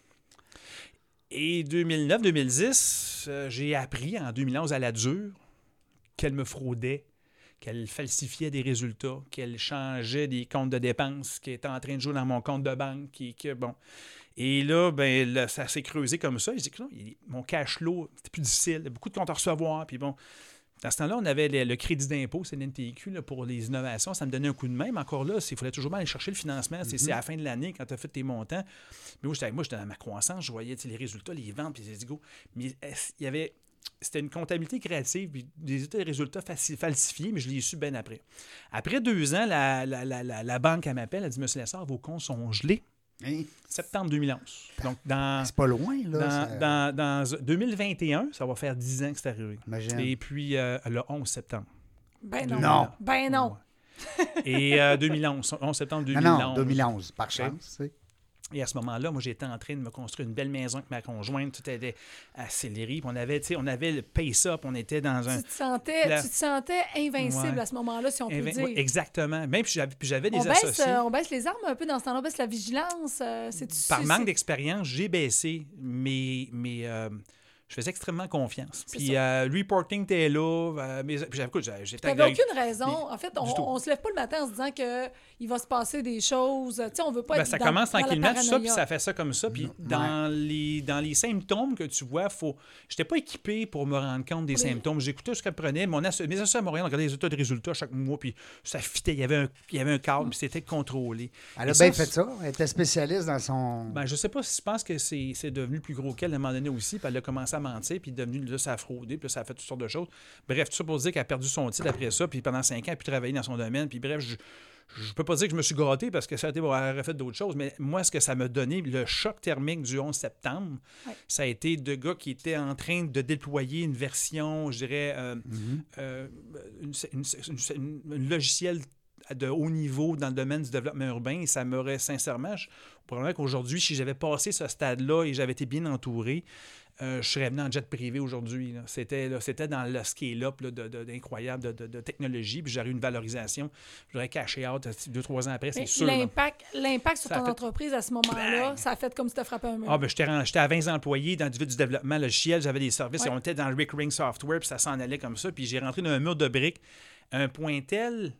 Et 2009-2010, euh, j'ai appris en 2011 à la dure qu'elle me fraudait, qu'elle falsifiait des résultats, qu'elle changeait des comptes de dépenses, qu'elle était en train de jouer dans mon compte de banque, qui, que bon. Et là, ben, là, ça s'est creusé comme ça. Je dis que non, il- mon cash flow, c'était plus difficile, il y a beaucoup de comptes à recevoir, puis bon. Dans ce temps-là, on avait le, le crédit d'impôt, c'est l'NTQ là, pour les innovations. Ça me donnait un coup de main, mais encore là, il fallait toujours bien aller chercher le financement. C'est c'est à la fin de l'année quand tu as fait tes montants. Mais moi, j'étais dans ma croissance, je voyais les résultats, les ventes, puis j'ai dit go. Mais il y avait. C'était une comptabilité créative, puis des des résultats falsifiés, mais je l'ai su bien après. Après deux ans, la, la, la, la, la banque, elle m'appelle, elle dit Monsieur Lessard, vos comptes sont gelés. Hein? Septembre 2011. Donc, dans, C'est pas loin, là. dans, ça- dans, dans 2021, ça va faire 10 ans que c'est arrivé. Imagine. Et puis, euh, le 11 septembre. Ben non. Non. Ben non. Ouais. Et euh, 2011, 11 septembre non, 2011. non, 2011, par chance. Et à ce moment-là, moi, j'étais en train de me construire une belle maison avec ma conjointe. Tout était accéléré. Puis on avait, tu sais, on avait le pace-up. On était dans un. Tu te sentais, La- tu te sentais invincible Ouais. à ce moment-là, si on peut dire. ouais, exactement. Même puis j'avais, puis j'avais des on, baisse, associés. euh, on baisse les armes un peu dans ce temps-là, on baisse la vigilance. euh, Par manque d'expérience, j'ai baissé, mais, mais euh, je faisais extrêmement confiance. Puis euh, le reporting était là. euh, mais, puis j'avais- aucune raison. En fait, on, on se lève pas le matin en se disant que il va se passer des choses. Tu sais, on veut pas Ben, être ça dans- commence tranquillement, tout ça, puis ça fait ça comme ça. Puis dans, les, dans les symptômes que tu vois, faut... je n'étais pas équipé pour me rendre compte des Oui. symptômes. J'écoutais ce qu'elle prenait. Mon asso- mes associés à Montréal regardaient les états de résultats chaque mois, puis ça fitait. Il y avait un, il y avait un cadre, puis c'était contrôlé. Elle a bien fait ça. Elle était spécialiste dans son. Ben, je sais pas si je pense que c'est c'est devenu plus gros qu'elle à un moment donné aussi, puis elle a commencé à mentir, puis devenu là, ça a fraudé, puis ça a fait toutes sortes de choses. Bref, tout ça pour dire qu'elle a perdu son titre après ça, puis pendant cinq ans, elle a pu travailler dans son domaine, puis bref, je. Je peux pas dire que je me suis gratté parce que ça a aurait fait d'autres choses, mais moi, ce que ça m'a donné, le choc thermique du 11 septembre, Ouais. ça a été de gars qui étaient en train de déployer une version, je dirais, euh, Mhm. euh, une, une- une- une- un logiciel de haut niveau dans le domaine du développement urbain et ça m'aurait sincèrement, je, probablement qu'aujourd'hui, si j'avais passé ce stade-là et j'avais été bien entouré, euh, je serais venu en jet privé aujourd'hui. C'était, c'était dans le scale-up là, de, de- d'incroyable de, technologie, puis j'aurais eu une valorisation. J'aurais caché out euh, deux, trois ans après, c'est sûr. L'impact, sur Ça ton fait entreprise à ce moment-là, ça a fait comme si tu frappé un mur. Ah, ben, j'étais, à 20 employés dans du, du développement logiciel, j'avais des services, Ouais. et on était dans le recurring software, puis ça s'en allait comme ça. Puis j'ai rentré dans un mur de briques, un point tel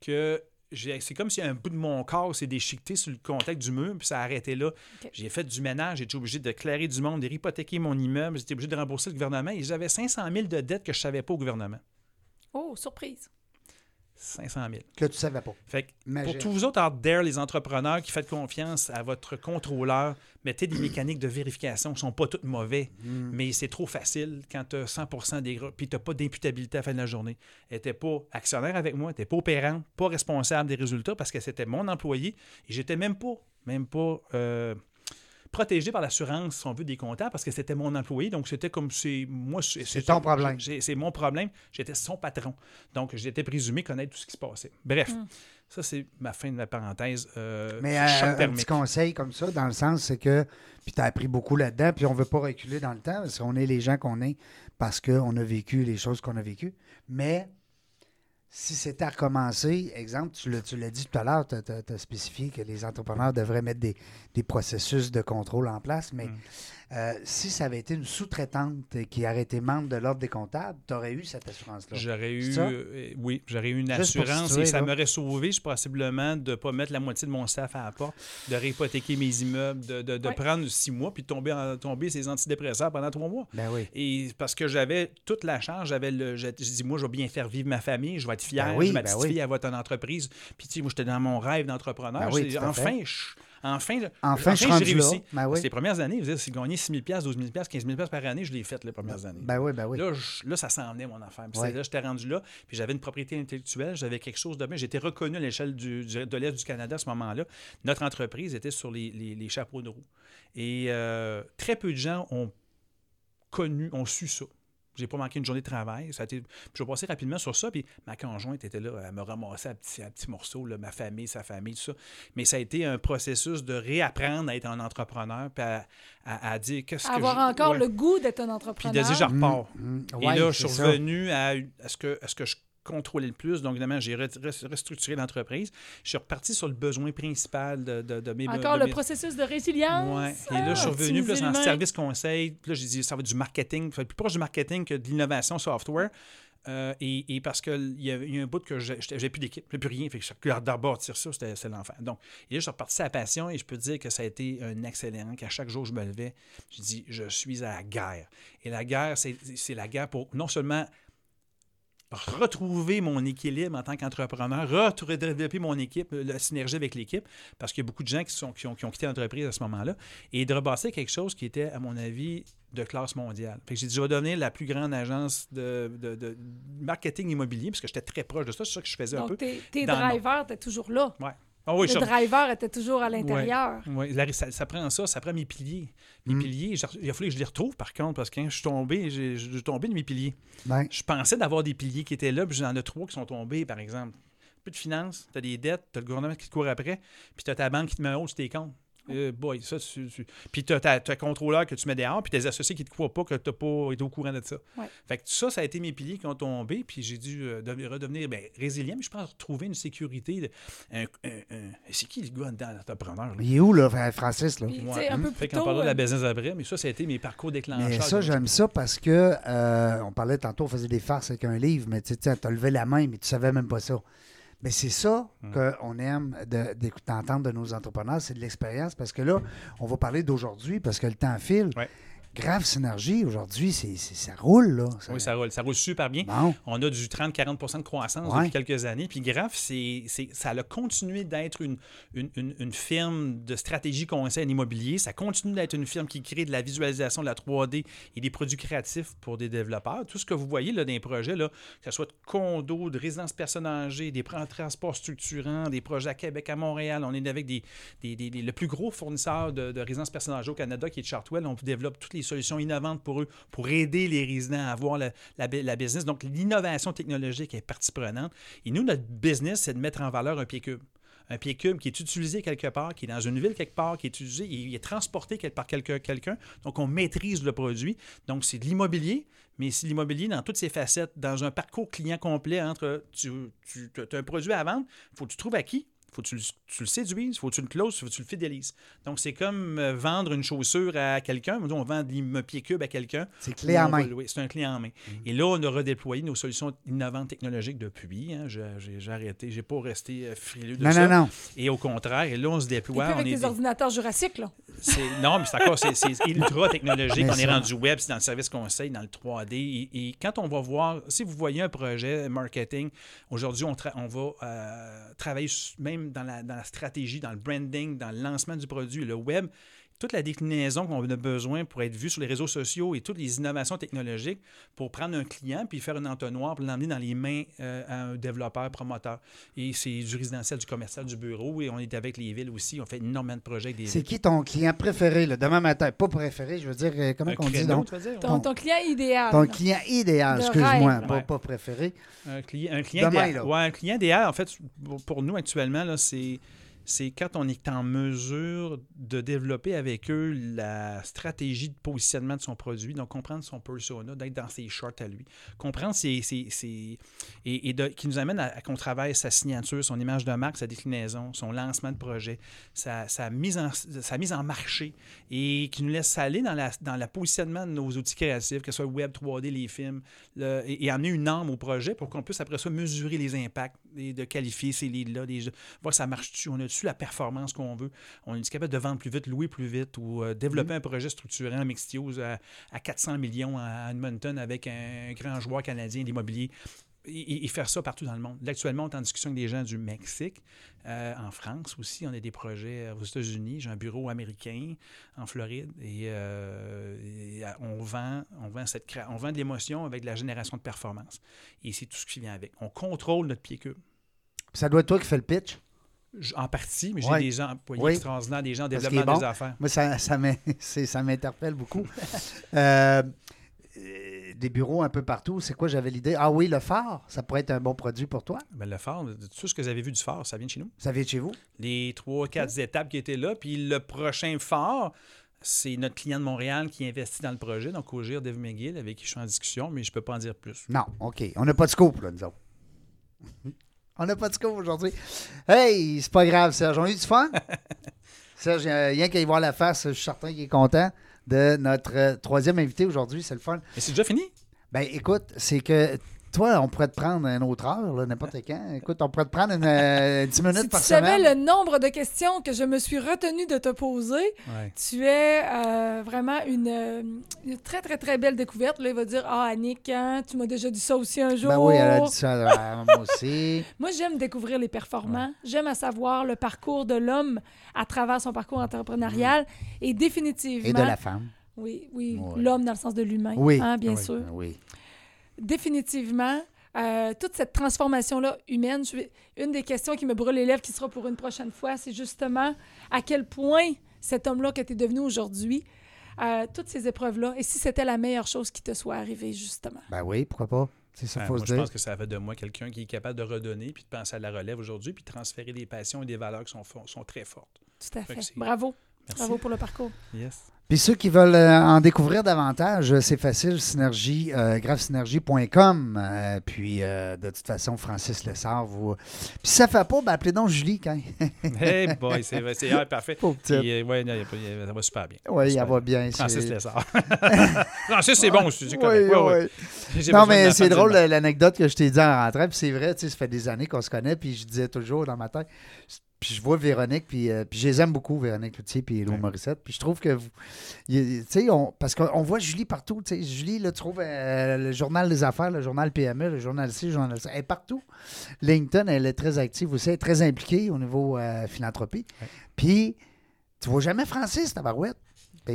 que c'est comme si un bout de mon corps s'est déchiqueté sur le contact du mur, puis ça a arrêté là. J'ai fait du ménage, j'ai été obligé de clairer du monde, de hypothéquer mon immeuble, j'étais obligé de rembourser le gouvernement, et j'avais 500 000 de dettes que je savais pas au gouvernement. Oh, surprise. 500 000. Que tu savais pas. Fait que pour tous vous autres out there, les entrepreneurs qui faites confiance à votre contrôleur, des mécaniques de vérification qui ne sont pas toutes mauvais, Mm. mais c'est trop facile quand tu as 100% des gras, puis tu n'as pas d'imputabilité à la fin de la journée. Elle n'était pas actionnaire avec moi, elle n'était pas opérante, pas responsable des résultats parce que c'était mon employé et j'étais même pas, même pas euh, protégé par l'assurance, si on veut, des comptables parce que c'était mon employé. Donc, c'était comme c'est moi. C'est ton problème. C'est mon problème. J'étais son patron. Donc, j'étais présumé connaître tout ce qui se passait. Bref, ça, c'est ma fin de ma parenthèse. euh, Mais euh, un thermique. petit conseil comme ça, dans le sens, c'est que, puis tu as appris beaucoup là-dedans, puis on ne veut pas reculer dans le temps, parce qu'on est les gens qu'on est, parce qu'on a vécu les choses qu'on a vécues. Mais si c'était à recommencer, exemple, tu l'as, tu l'as dit tout à l'heure, tu as, spécifié que les entrepreneurs devraient mettre des, des processus de contrôle en place, mais Mm. Euh, si ça avait été une sous-traitante qui aurait été membre de l'ordre des comptables, tu aurais eu cette assurance-là. J'aurais eu, euh, oui, j'aurais eu une Juste assurance situer, et ça m'aurait sauvé je, possiblement de ne pas mettre la moitié de mon staff à la porte, de réhypothéquer mes immeubles, de, de- de Ouais. prendre six mois puis de tomber, en, tomber ces antidépresseurs pendant trois mois. Ben oui. Et parce que j'avais toute la charge, j'avais le. Je, je dis, moi, je vais bien faire vivre ma famille, je vais être fier, Ben oui, ma ben petite oui. fille, elle va être en entreprise. Puis, tu sais, moi, j'étais dans mon rêve d'entrepreneur. Ben enfin, je- Enfin, Enfin, j'ai réussi. Ben oui. Les premières années, vous c'est gagner 6 000 12 000 15 000 par année, je l'ai fait les premières années. Ben oui, ben oui. Là, je- là, ça s'en venait, mon affaire. Puis Ouais. c'est Là, j'étais rendu là, puis j'avais une propriété intellectuelle, j'avais quelque chose de bien. J'étais reconnu à l'échelle du- du- de l'Est du Canada à ce moment-là. Notre entreprise était sur les, les- les chapeaux de roue. Et euh, très peu de gens ont connu, ont su ça. J'ai pas manqué une journée de travail. Ça a été... puis je vais passer rapidement sur ça. Puis ma conjointe était là, elle me ramassait à petits, à petits morceaux, là, ma famille, sa famille, tout ça. Mais ça a été un processus de réapprendre à être un entrepreneur, puis à, à- à dire qu'est-ce que Avoir je- encore ouais. le goût d'être un Puis entrepreneur. de dire, je repars. Mm, Et ouais, là, je suis revenu à, à ce que, à ce que je contrôlais le plus. Donc, évidemment, j'ai re- re- restructuré l'entreprise. Je suis reparti sur le besoin principal de, de, de mes... Encore de le mes- processus de résilience. Ouais. Et là, je suis revenu plus en l'humain. service conseil. Puis là, j'ai dit, ça va être du marketing. Être plus proche du marketing que de l'innovation software. Euh, et, et parce qu'il y, a- a un bout que j'ai plus d'équipe, plus rien. Fait que je tirer ça, c'était l'enfer. Donc, et là, je suis reparti à la passion et je peux dire que ça a été un excellent, qu'à chaque jour je me levais, je dis, je suis à la guerre. Et la guerre, c'est la guerre pour non seulement retrouver mon équilibre en tant qu'entrepreneur, retrouver- développer mon équipe, la synergie avec l'équipe, parce qu'il y a beaucoup de gens qui, sont, qui, ont, qui ont quitté l'entreprise à ce moment-là, et de rebasser quelque chose qui était, à mon avis, de classe mondiale. Fait que j'ai dit, je vais devenir la plus grande agence de, de- de marketing immobilier, parce que j'étais très proche de ça, c'est ça que je faisais un peu. Donc, tes, drivers étaient toujours là. Ouais. Ah oui, le driver était toujours à l'intérieur. Ouais, la- ça, ça prend ça, ça prend mes piliers. Mes Mm. piliers, j'ai- il a fallu que je les retrouve par contre, parce que quand je suis tombé, je suis tombé de mes piliers. Ben, Je pensais d'avoir des piliers qui étaient là, puis j'en ai trois qui sont tombés, par exemple. Plus de finances, tu as des dettes, tu as le gouvernement qui te court après, puis tu as ta banque qui te met en haut sur tes comptes. Euh, boy, ça, tu, tu- Puis tu as ta contrôleur que tu mets dehors, puis tes associés qui ne te croient pas que tu n'as pas été au courant de ça. Ouais. Fait que ça, ça a été mes piliers qui ont tombé, puis j'ai dû euh, devenir- redevenir ben, résilient, mais je pense retrouver une sécurité. de- un- un- un- C'est qui le gars dedans, l'entrepreneur? il est où, là, Francis? Là? Puis, tu Ouais. un peu Fait plus qu'on tôt, parlera de la euh, business après, mais ça, ça a été mes parcours déclencheurs. Mais ça, j'aime ça parce que euh, on parlait tantôt, on faisait des farces avec un livre, mais tu sais, t'as levé la main, mais tu savais même pas ça. Mais c'est ça Hmm. qu'on aime de- d'entendre de nos entrepreneurs, c'est de l'expérience. Parce que là, on va parler d'aujourd'hui parce que le temps file. Ouais. Grave synergie, aujourd'hui, c'est, c'est- ça roule, là. Oui, ça roule. Ça roule super bien. Bon. On a du 30-40% de croissance Ouais. depuis quelques années. Puis Graph, c'est, c'est- ça a continué d'être une, une, une- une firme de stratégie conseil en immobilier. Ça continue d'être une firme qui crée de la visualisation de la 3D et des produits créatifs pour des développeurs. Tout ce que vous voyez là, dans les projets, là, que ce soit de condos, de résidences personnes âgées, des transports structurants, des projets à Québec, à Montréal. On est avec des, des- des- des- le plus gros fournisseur de, de résidences personnes âgées au Canada, qui est Chartwell. On développe toutes les solutions innovantes pour eux, pour aider les résidents à avoir la, la, bu- la business. Donc, l'innovation technologique est partie prenante. Et nous, notre business, c'est de mettre en valeur un pied cube. Un pied cube qui est utilisé quelque part, qui est dans une ville quelque part, qui est utilisé, il est transporté par quelqu'un. quelqu'un. Donc, on maîtrise le produit. Donc, c'est de l'immobilier, mais c'est l'immobilier dans toutes ses facettes, dans un parcours client complet entre tu, tu as un produit à vendre, il faut que tu trouves à qui, faut que tu, le- tu le séduises, faut que tu le closes, faut que tu le fidélises. Donc, c'est comme euh, vendre une chaussure à quelqu'un. On vend un pied cube à quelqu'un. C'est clé en main. louer. C'est un clé en main. Et là, on a redéployé nos solutions innovantes technologiques depuis. hein. J'ai arrêté. J'ai pas resté euh, frileux de Non, ça. non, non. Et au contraire, et là, on se et puis déploie. avec on est des ordinateurs jurassiques, là. non, mais c'est encore, c'est, ultra technologique. On est rendu web, c'est dans le service conseil, dans le 3D. Et, et quand on va voir, si vous voyez un projet marketing, aujourd'hui, on, va euh, travailler su- dans la, dans la stratégie, dans le branding, dans le lancement du produit, le web. Toute la déclinaison qu'on a besoin pour être vu sur les réseaux sociaux et toutes les innovations technologiques pour prendre un client puis faire un entonnoir pour l'emmener dans les mains euh, à un développeur, promoteur. Et c'est du résidentiel, du commercial, du bureau. Et on est avec les villes aussi. On fait énormément de projets avec des C'est qui ton client préféré, là, demain matin? Pas préféré, je veux dire, euh, comment on dit donc? dire? Ton, ton client idéal. Ton client idéal, excuse-moi, pas, pas préféré. Un client, un client Demain, idéal. là. Ouais, un client idéal, en fait, pour- pour nous actuellement, là, c'est, c'est quand on est en mesure de développer avec eux la stratégie de positionnement de son produit, donc comprendre son persona, d'être dans ses shorts à lui, comprendre ses, ses- ses- et, et qui nous amène à, qu'on travaille sa signature, son image de marque, sa déclinaison, son lancement de projet, sa, mise, en, sa mise en marché et qui nous laisse aller dans la, dans le positionnement de nos outils créatifs, que ce soit web 3D, les films, et, et amener une arme au projet pour qu'on puisse après ça mesurer les impacts et de qualifier ces leads-là, voir ça marche-tu, on a-tu la performance qu'on veut, on est capable de vendre plus vite, louer plus vite ou euh, développer un projet structurant, Mixtios, à, à 400 millions à Edmonton avec un grand joueur canadien d'immobilier. et, et faire ça partout dans le monde. Là, actuellement, on est en discussion avec des gens du Mexique, euh, en France aussi. On a des projets aux États-Unis. J'ai un bureau américain en Floride et, euh, et, euh, on, vend, on, vend cette, on vend de l'émotion avec de la génération de performance. Et c'est tout ce qui vient avec. On contrôle notre pied cube. Ça doit être toi qui fais le pitch. En partie, mais j'ai des employés Oui. extraordinaires, des gens en développement bon. des affaires. Moi, ça, ça m'interpelle beaucoup. Euh, euh, des bureaux un peu partout. C'est quoi, j'avais l'idée? Ah oui, le phare, ça pourrait être un bon produit pour toi. Ben, le phare, tout ce que vous avez vu du phare, ça vient de chez nous. Ça vient de chez vous? les trois, quatre étapes qui étaient là. Puis le prochain phare, c'est notre client de Montréal qui investit dans le projet, donc Ogir Dave McGill, avec qui je suis en discussion, mais je ne peux pas en dire plus. Non, OK. On n'a pas de scoop, là, nous autres. On n'a pas de scoop aujourd'hui. Hey, c'est pas grave, Serge. On a eu du fun? Serge, rien qu'à y voir la face, je suis certain qu'il est content de notre euh, troisième invité aujourd'hui. C'est le fun. Et c'est déjà fini? Ben, écoute, c'est que toi, on pourrait te prendre une autre heure, n'importe quand. Écoute, on pourrait te prendre une, euh, 10 minutes Si tu par savais semaine. le nombre de questions que je me suis retenue de te poser, Ouais. tu es euh, vraiment une, euh, une très, très, très belle découverte. Là, il va dire Ah, Annick, hein, tu m'as déjà dit ça aussi un jour. Ben oui, elle a dit ça à moi aussi. Moi, j'aime découvrir les performants. J'aime à savoir le parcours de l'homme à travers son parcours entrepreneurial. Et définitivement. Et de la femme. Oui, oui. L'homme dans le sens de l'humain. Oui. hein, bien Oui. sûr. Oui. Définitivement. euh, toute cette transformation-là humaine, je une des questions qui me brûle les lèvres, qui sera pour une prochaine fois, c'est justement à quel point cet homme-là que tu es devenu aujourd'hui, euh, toutes ces épreuves-là, et si c'était la meilleure chose qui te soit arrivée, justement. Ben oui, pourquoi pas? C'est ça, Ben, faut moi, se je dire. pense que ça fait de moi quelqu'un qui est capable de redonner, puis de penser à la relève aujourd'hui, puis de transférer des passions et des valeurs qui sont, sont très fortes. Tout à Fait Bravo. Merci. Bravo pour le parcours. Yes. Puis ceux qui veulent euh, en découvrir davantage, euh, c'est facile, synergie, euh, graphsynergie.com. Euh, puis euh, de toute façon, Francis Lessard, vous. Puis si ça fait pas, ben appelez donc Julie quand. Hey boy, c'est ah, parfait. Euh, ouais, ça va super bien. Oui, elle va bien. Francis Lessard. Francis, c'est bon aussi, c'est Oui, oui. J'ai Non, mais c'est drôle l'anecdote que je t'ai dit en rentrant. Puis c'est vrai, tu sais, ça fait des années qu'on se connaît. Puis je disais toujours dans ma tête. Puis je vois Véronique, puis, euh, puis je les aime beaucoup, Véronique Loutier puis Lou Ouais. Morissette. Puis je trouve que, tu sais, on- parce qu'on voit Julie partout. Tu sais, Julie, là, tu trouves euh, le journal des affaires, le journal PME, le journal ci, le journal ça. Elle est partout. LinkedIn, elle est très active aussi, elle est très impliquée au niveau euh, philanthropie. Ouais. Puis, tu vois jamais Francis, tabarouette.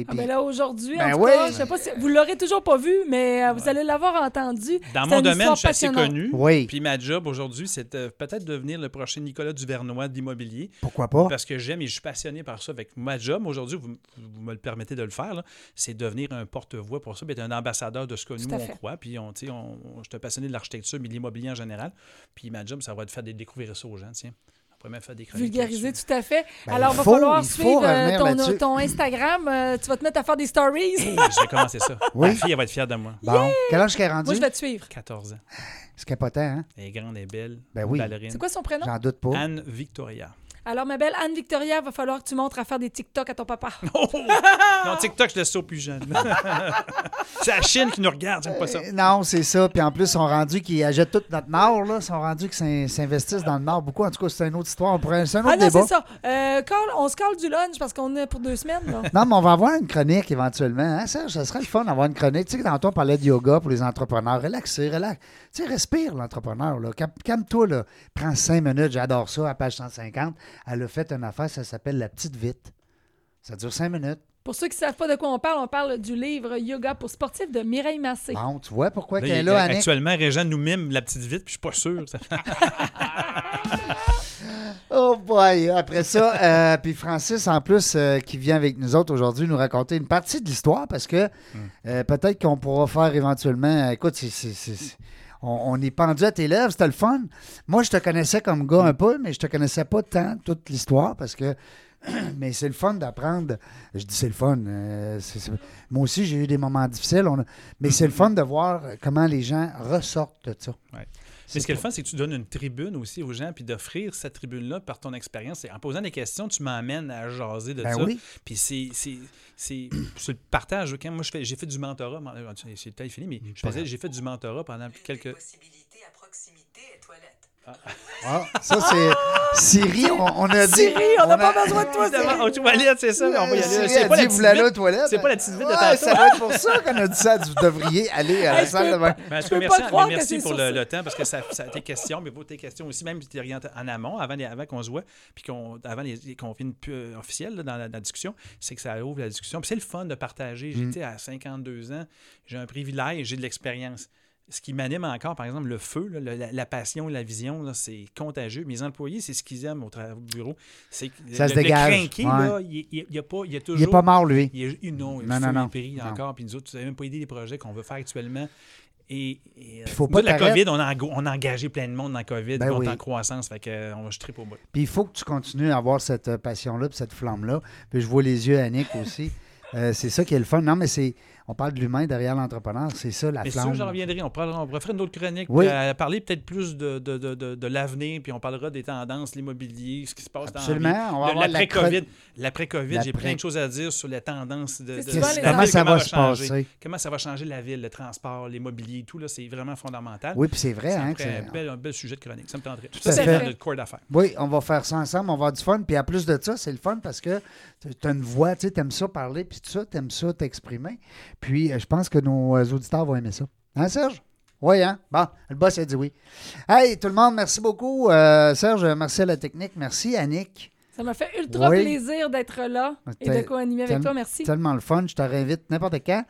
Ah, puis- ben là, aujourd'hui, Ben en tout oui. cas, je sais pas si vous l'aurez toujours pas vu, mais euh, vous allez l'avoir entendu. Dans mon domaine, je suis assez connu. oui, Puis ma job aujourd'hui, c'est euh, peut-être devenir le prochain Nicolas Duvernois de l'immobilier. pourquoi pas? Parce que j'aime et je suis passionné par ça. Avec ma job aujourd'hui, vous, vous me le permettez de le faire, c'est devenir un porte-voix pour ça, puis être un ambassadeur de ce que Tout nous on croit. Puis on, tu sais, on, on- je suis passionné de l'architecture, mais de l'immobilier en général. Puis ma job, ça va être de faire des- découvrir ça aux gens. Tiens, on pourrait même faire des chroniques. Vulgariser, tout à fait. Ben, Alors, il va faut- falloir suivre euh, revenir ton, Instagram. Euh, tu vas te mettre à faire des stories. Hey, je vais commencer ça. Oui. Ma fille, elle va être fière de moi. Bon, quel âge qu'elle est rendue? Moi, je vais te suivre. 14 ans. C'est capotant, hein? Elle est grande, elle est belle. Ben oui. C'est quoi son prénom? J'en doute pas. Anne Victoria. Alors, ma belle Anne-Victoria, va falloir que tu montres à faire des TikTok à ton papa. Oh! Non, TikTok, je laisse ça aux plus jeunes. c'est la Chine qui nous regarde, j'aime pas ça. Euh, non, c'est ça. Puis en plus, ils sont rendus qu'ils achètent tout notre nord, là. Ils sont rendus qu'ils s'in- s'investissent dans le nord beaucoup. En tout cas, c'est une autre histoire. On pourrait- C'est un autre Ah non, débat. c'est ça. Euh, call- on se colle du lunch parce qu'on est pour deux semaines. là. Non, mais on va avoir une chronique éventuellement. Hein, Serge? ça serait le fun d'avoir une chronique. Tu sais, tantôt, on parlait de yoga pour les entrepreneurs. Relaxer, relax. Tu sais, respire, l'entrepreneur. Calme-toi, là. Prends cinq minutes. J'adore ça, à page 150. Elle a fait une affaire, ça s'appelle La Petite Vite. Ça dure cinq minutes. Pour ceux qui ne savent pas de quoi on parle, on parle du livre Yoga pour sportifs de Mireille Massé. Bon, tu vois pourquoi qu'elle est là, Annick? actuellement, Régent nous mime la petite vite, puis je suis pas sûr. Oh boy! Après ça, euh, puis Francis, en plus, euh, qui vient avec nous autres aujourd'hui, nous raconter une partie de l'histoire parce que euh, peut-être qu'on pourra faire éventuellement. Écoute, c'est- on, on est pendu à tes lèvres, c'était le fun. Moi, je te connaissais comme gars un peu, mais je te connaissais pas tant toute l'histoire parce que. Mais c'est le fun d'apprendre. Je dis c'est le fun. euh, moi aussi, j'ai eu des moments difficiles. on a- mais c'est le fun de voir comment les gens ressortent de ça. Ouais. Mais ce qui est le fun, c'est que tu donnes une tribune aussi aux gens, puis d'offrir cette tribune-là par ton expérience. En posant des questions, tu m'emmènes à jaser de Ben ça. oui. Puis c'est, c'est, c'est, c'est le partage. Quand moi, j'ai fait du mentorat. C'est fini, mais j'ai fait du mentorat pendant quelques. possibilités à proximité et toilettes. Ah, ça, c'est Siri. On, on a dit. Siri, on n'a pas besoin de toi, Siri. aux toilettes, c'est ça. On va y aller. Siri C'est pas dit, la vous petite toilettes? C'est pas la petite vite de Ouais, tantôt. ça doit être pour ça qu'on a dit ça. Vous devriez aller à la salle de bain. Ben, merci, pour le, temps parce que ça, ça tes questions, mais pour tes questions aussi, même si tu en amont, avant, avant qu'on se voit, puis qu'on, avant qu'on vienne plus euh, officiel là, dans la, la discussion, c'est que ça ouvre la discussion. Puis c'est le fun de partager. Mm. J'étais à 52 ans, j'ai un privilège, j'ai de l'expérience. Ce qui m'anime encore, par exemple, le feu, là, la, la passion, la vision, c'est contagieux. Mes employés, c'est ce qu'ils aiment au, bureau. C'est que Ça le, se le dégage, crinqué, ouais. là, il, il, il y a pas, il y a toujours. Il n'est pas mort, lui. Il est, il- non, Non, non, feu non. est pris Non. encore. Puis nous autres, tu n'avez même pas aidé les projets qu'on veut faire actuellement. Et, et, euh, faut nous pas la. COVID, on a, engo- on a engagé plein de monde dans la COVID, Ben on oui. est en croissance, fait que, euh, on va jeter pour bout. Puis il faut que tu continues à avoir cette euh, passion-là, puis cette flamme-là. Puis je vois les yeux à Nick aussi. Euh, c'est ça qui est le fun. Non, mais c'est. On parle de l'humain derrière l'entrepreneur. C'est ça, la Mais flamme. veux, j'en reviendrai. On, parlera, on pourrait faire une autre chronique, Oui. euh, parler peut-être plus de, de, de, de, de l'avenir, puis on parlera des tendances, l'immobilier, ce qui se passe Absolument. dans la vie. On va avoir L'après-COVID, l'après-COVID, j'ai plein de choses à dire sur les tendances de, Comment ça va se changer. passer? Comment ça va changer la ville, le transport, l'immobilier, tout, là, c'est vraiment fondamental. Oui, puis c'est vrai. Hein, c'est- un, bel, un bel sujet de chronique. Ça me tenterait. Tout à ça, c'est fait. dans notre corps d'affaires. Oui, on va faire ça ensemble, on va avoir du fun. Puis en plus de ça, c'est le fun parce que tu as une voix, tu aimes ça parler, puis tout ça, tu aimes ça t'exprimer. Puis euh, je pense que nos euh, auditeurs vont aimer ça. Hein, Serge? Oui, hein? Bon, le boss a dit oui. Hey, tout le monde, merci beaucoup. Euh, Serge, merci à la technique. Merci, Annick. Ça m'a fait ultra Oui. plaisir d'être là et de co-animer avec toi. Merci. Tellement le fun. Je te réinvite n'importe quand.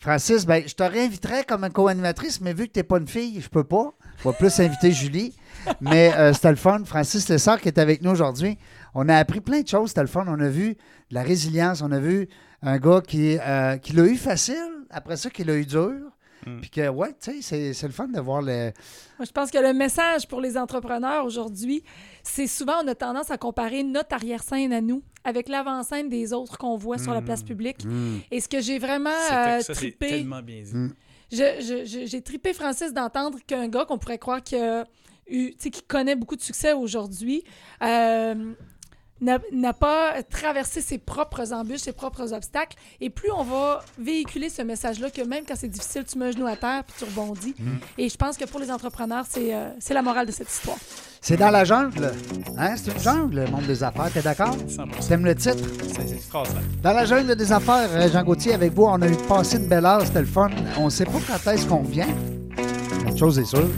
Francis, ben, je te réinviterais comme co-animatrice, mais vu que tu n'es pas une fille, je peux pas. Je vais plus inviter Julie. Mais euh, c'était le fun. Francis Lessard qui est avec nous aujourd'hui. On a appris plein de choses. C'était le fun. On a vu de la résilience. On a vu un gars qui, euh, qui l'a eu facile, après ça, qui l'a eu dur. Mm. Puis que, ouais, tu sais, c'est- c'est le fun de voir le. Moi, je pense que le message pour les entrepreneurs aujourd'hui, c'est souvent on a tendance à comparer notre arrière-scène à nous avec l'avant-scène des autres qu'on voit sur la place publique. Et ce que j'ai vraiment C'est- euh, ça, c'est trippé, tellement bien dit. Mm. je- je- je- j'ai trippé Francis d'entendre qu'un gars qu'on pourrait croire qui, a eu- tu sais, qui connaît beaucoup de succès aujourd'hui euh, n'a pas traversé ses propres embûches, ses propres obstacles. Et plus on va véhiculer ce message-là, que même quand c'est difficile, tu mets un genou à terre puis tu rebondis. Mm. Et je pense que pour les entrepreneurs, c'est euh, c'est la morale de cette histoire. C'est dans la jungle. Hein? C'est une jungle, le monde des affaires. T'es d'accord? 100%. T'aimes le titre? C'est extraordinaire. Dans la jungle des affaires, euh, Jean Gauthier, avec vous, on a eu passé une belle heure, c'était le fun. On ne sait pas quand est-ce qu'on revient. Une chose est sûre,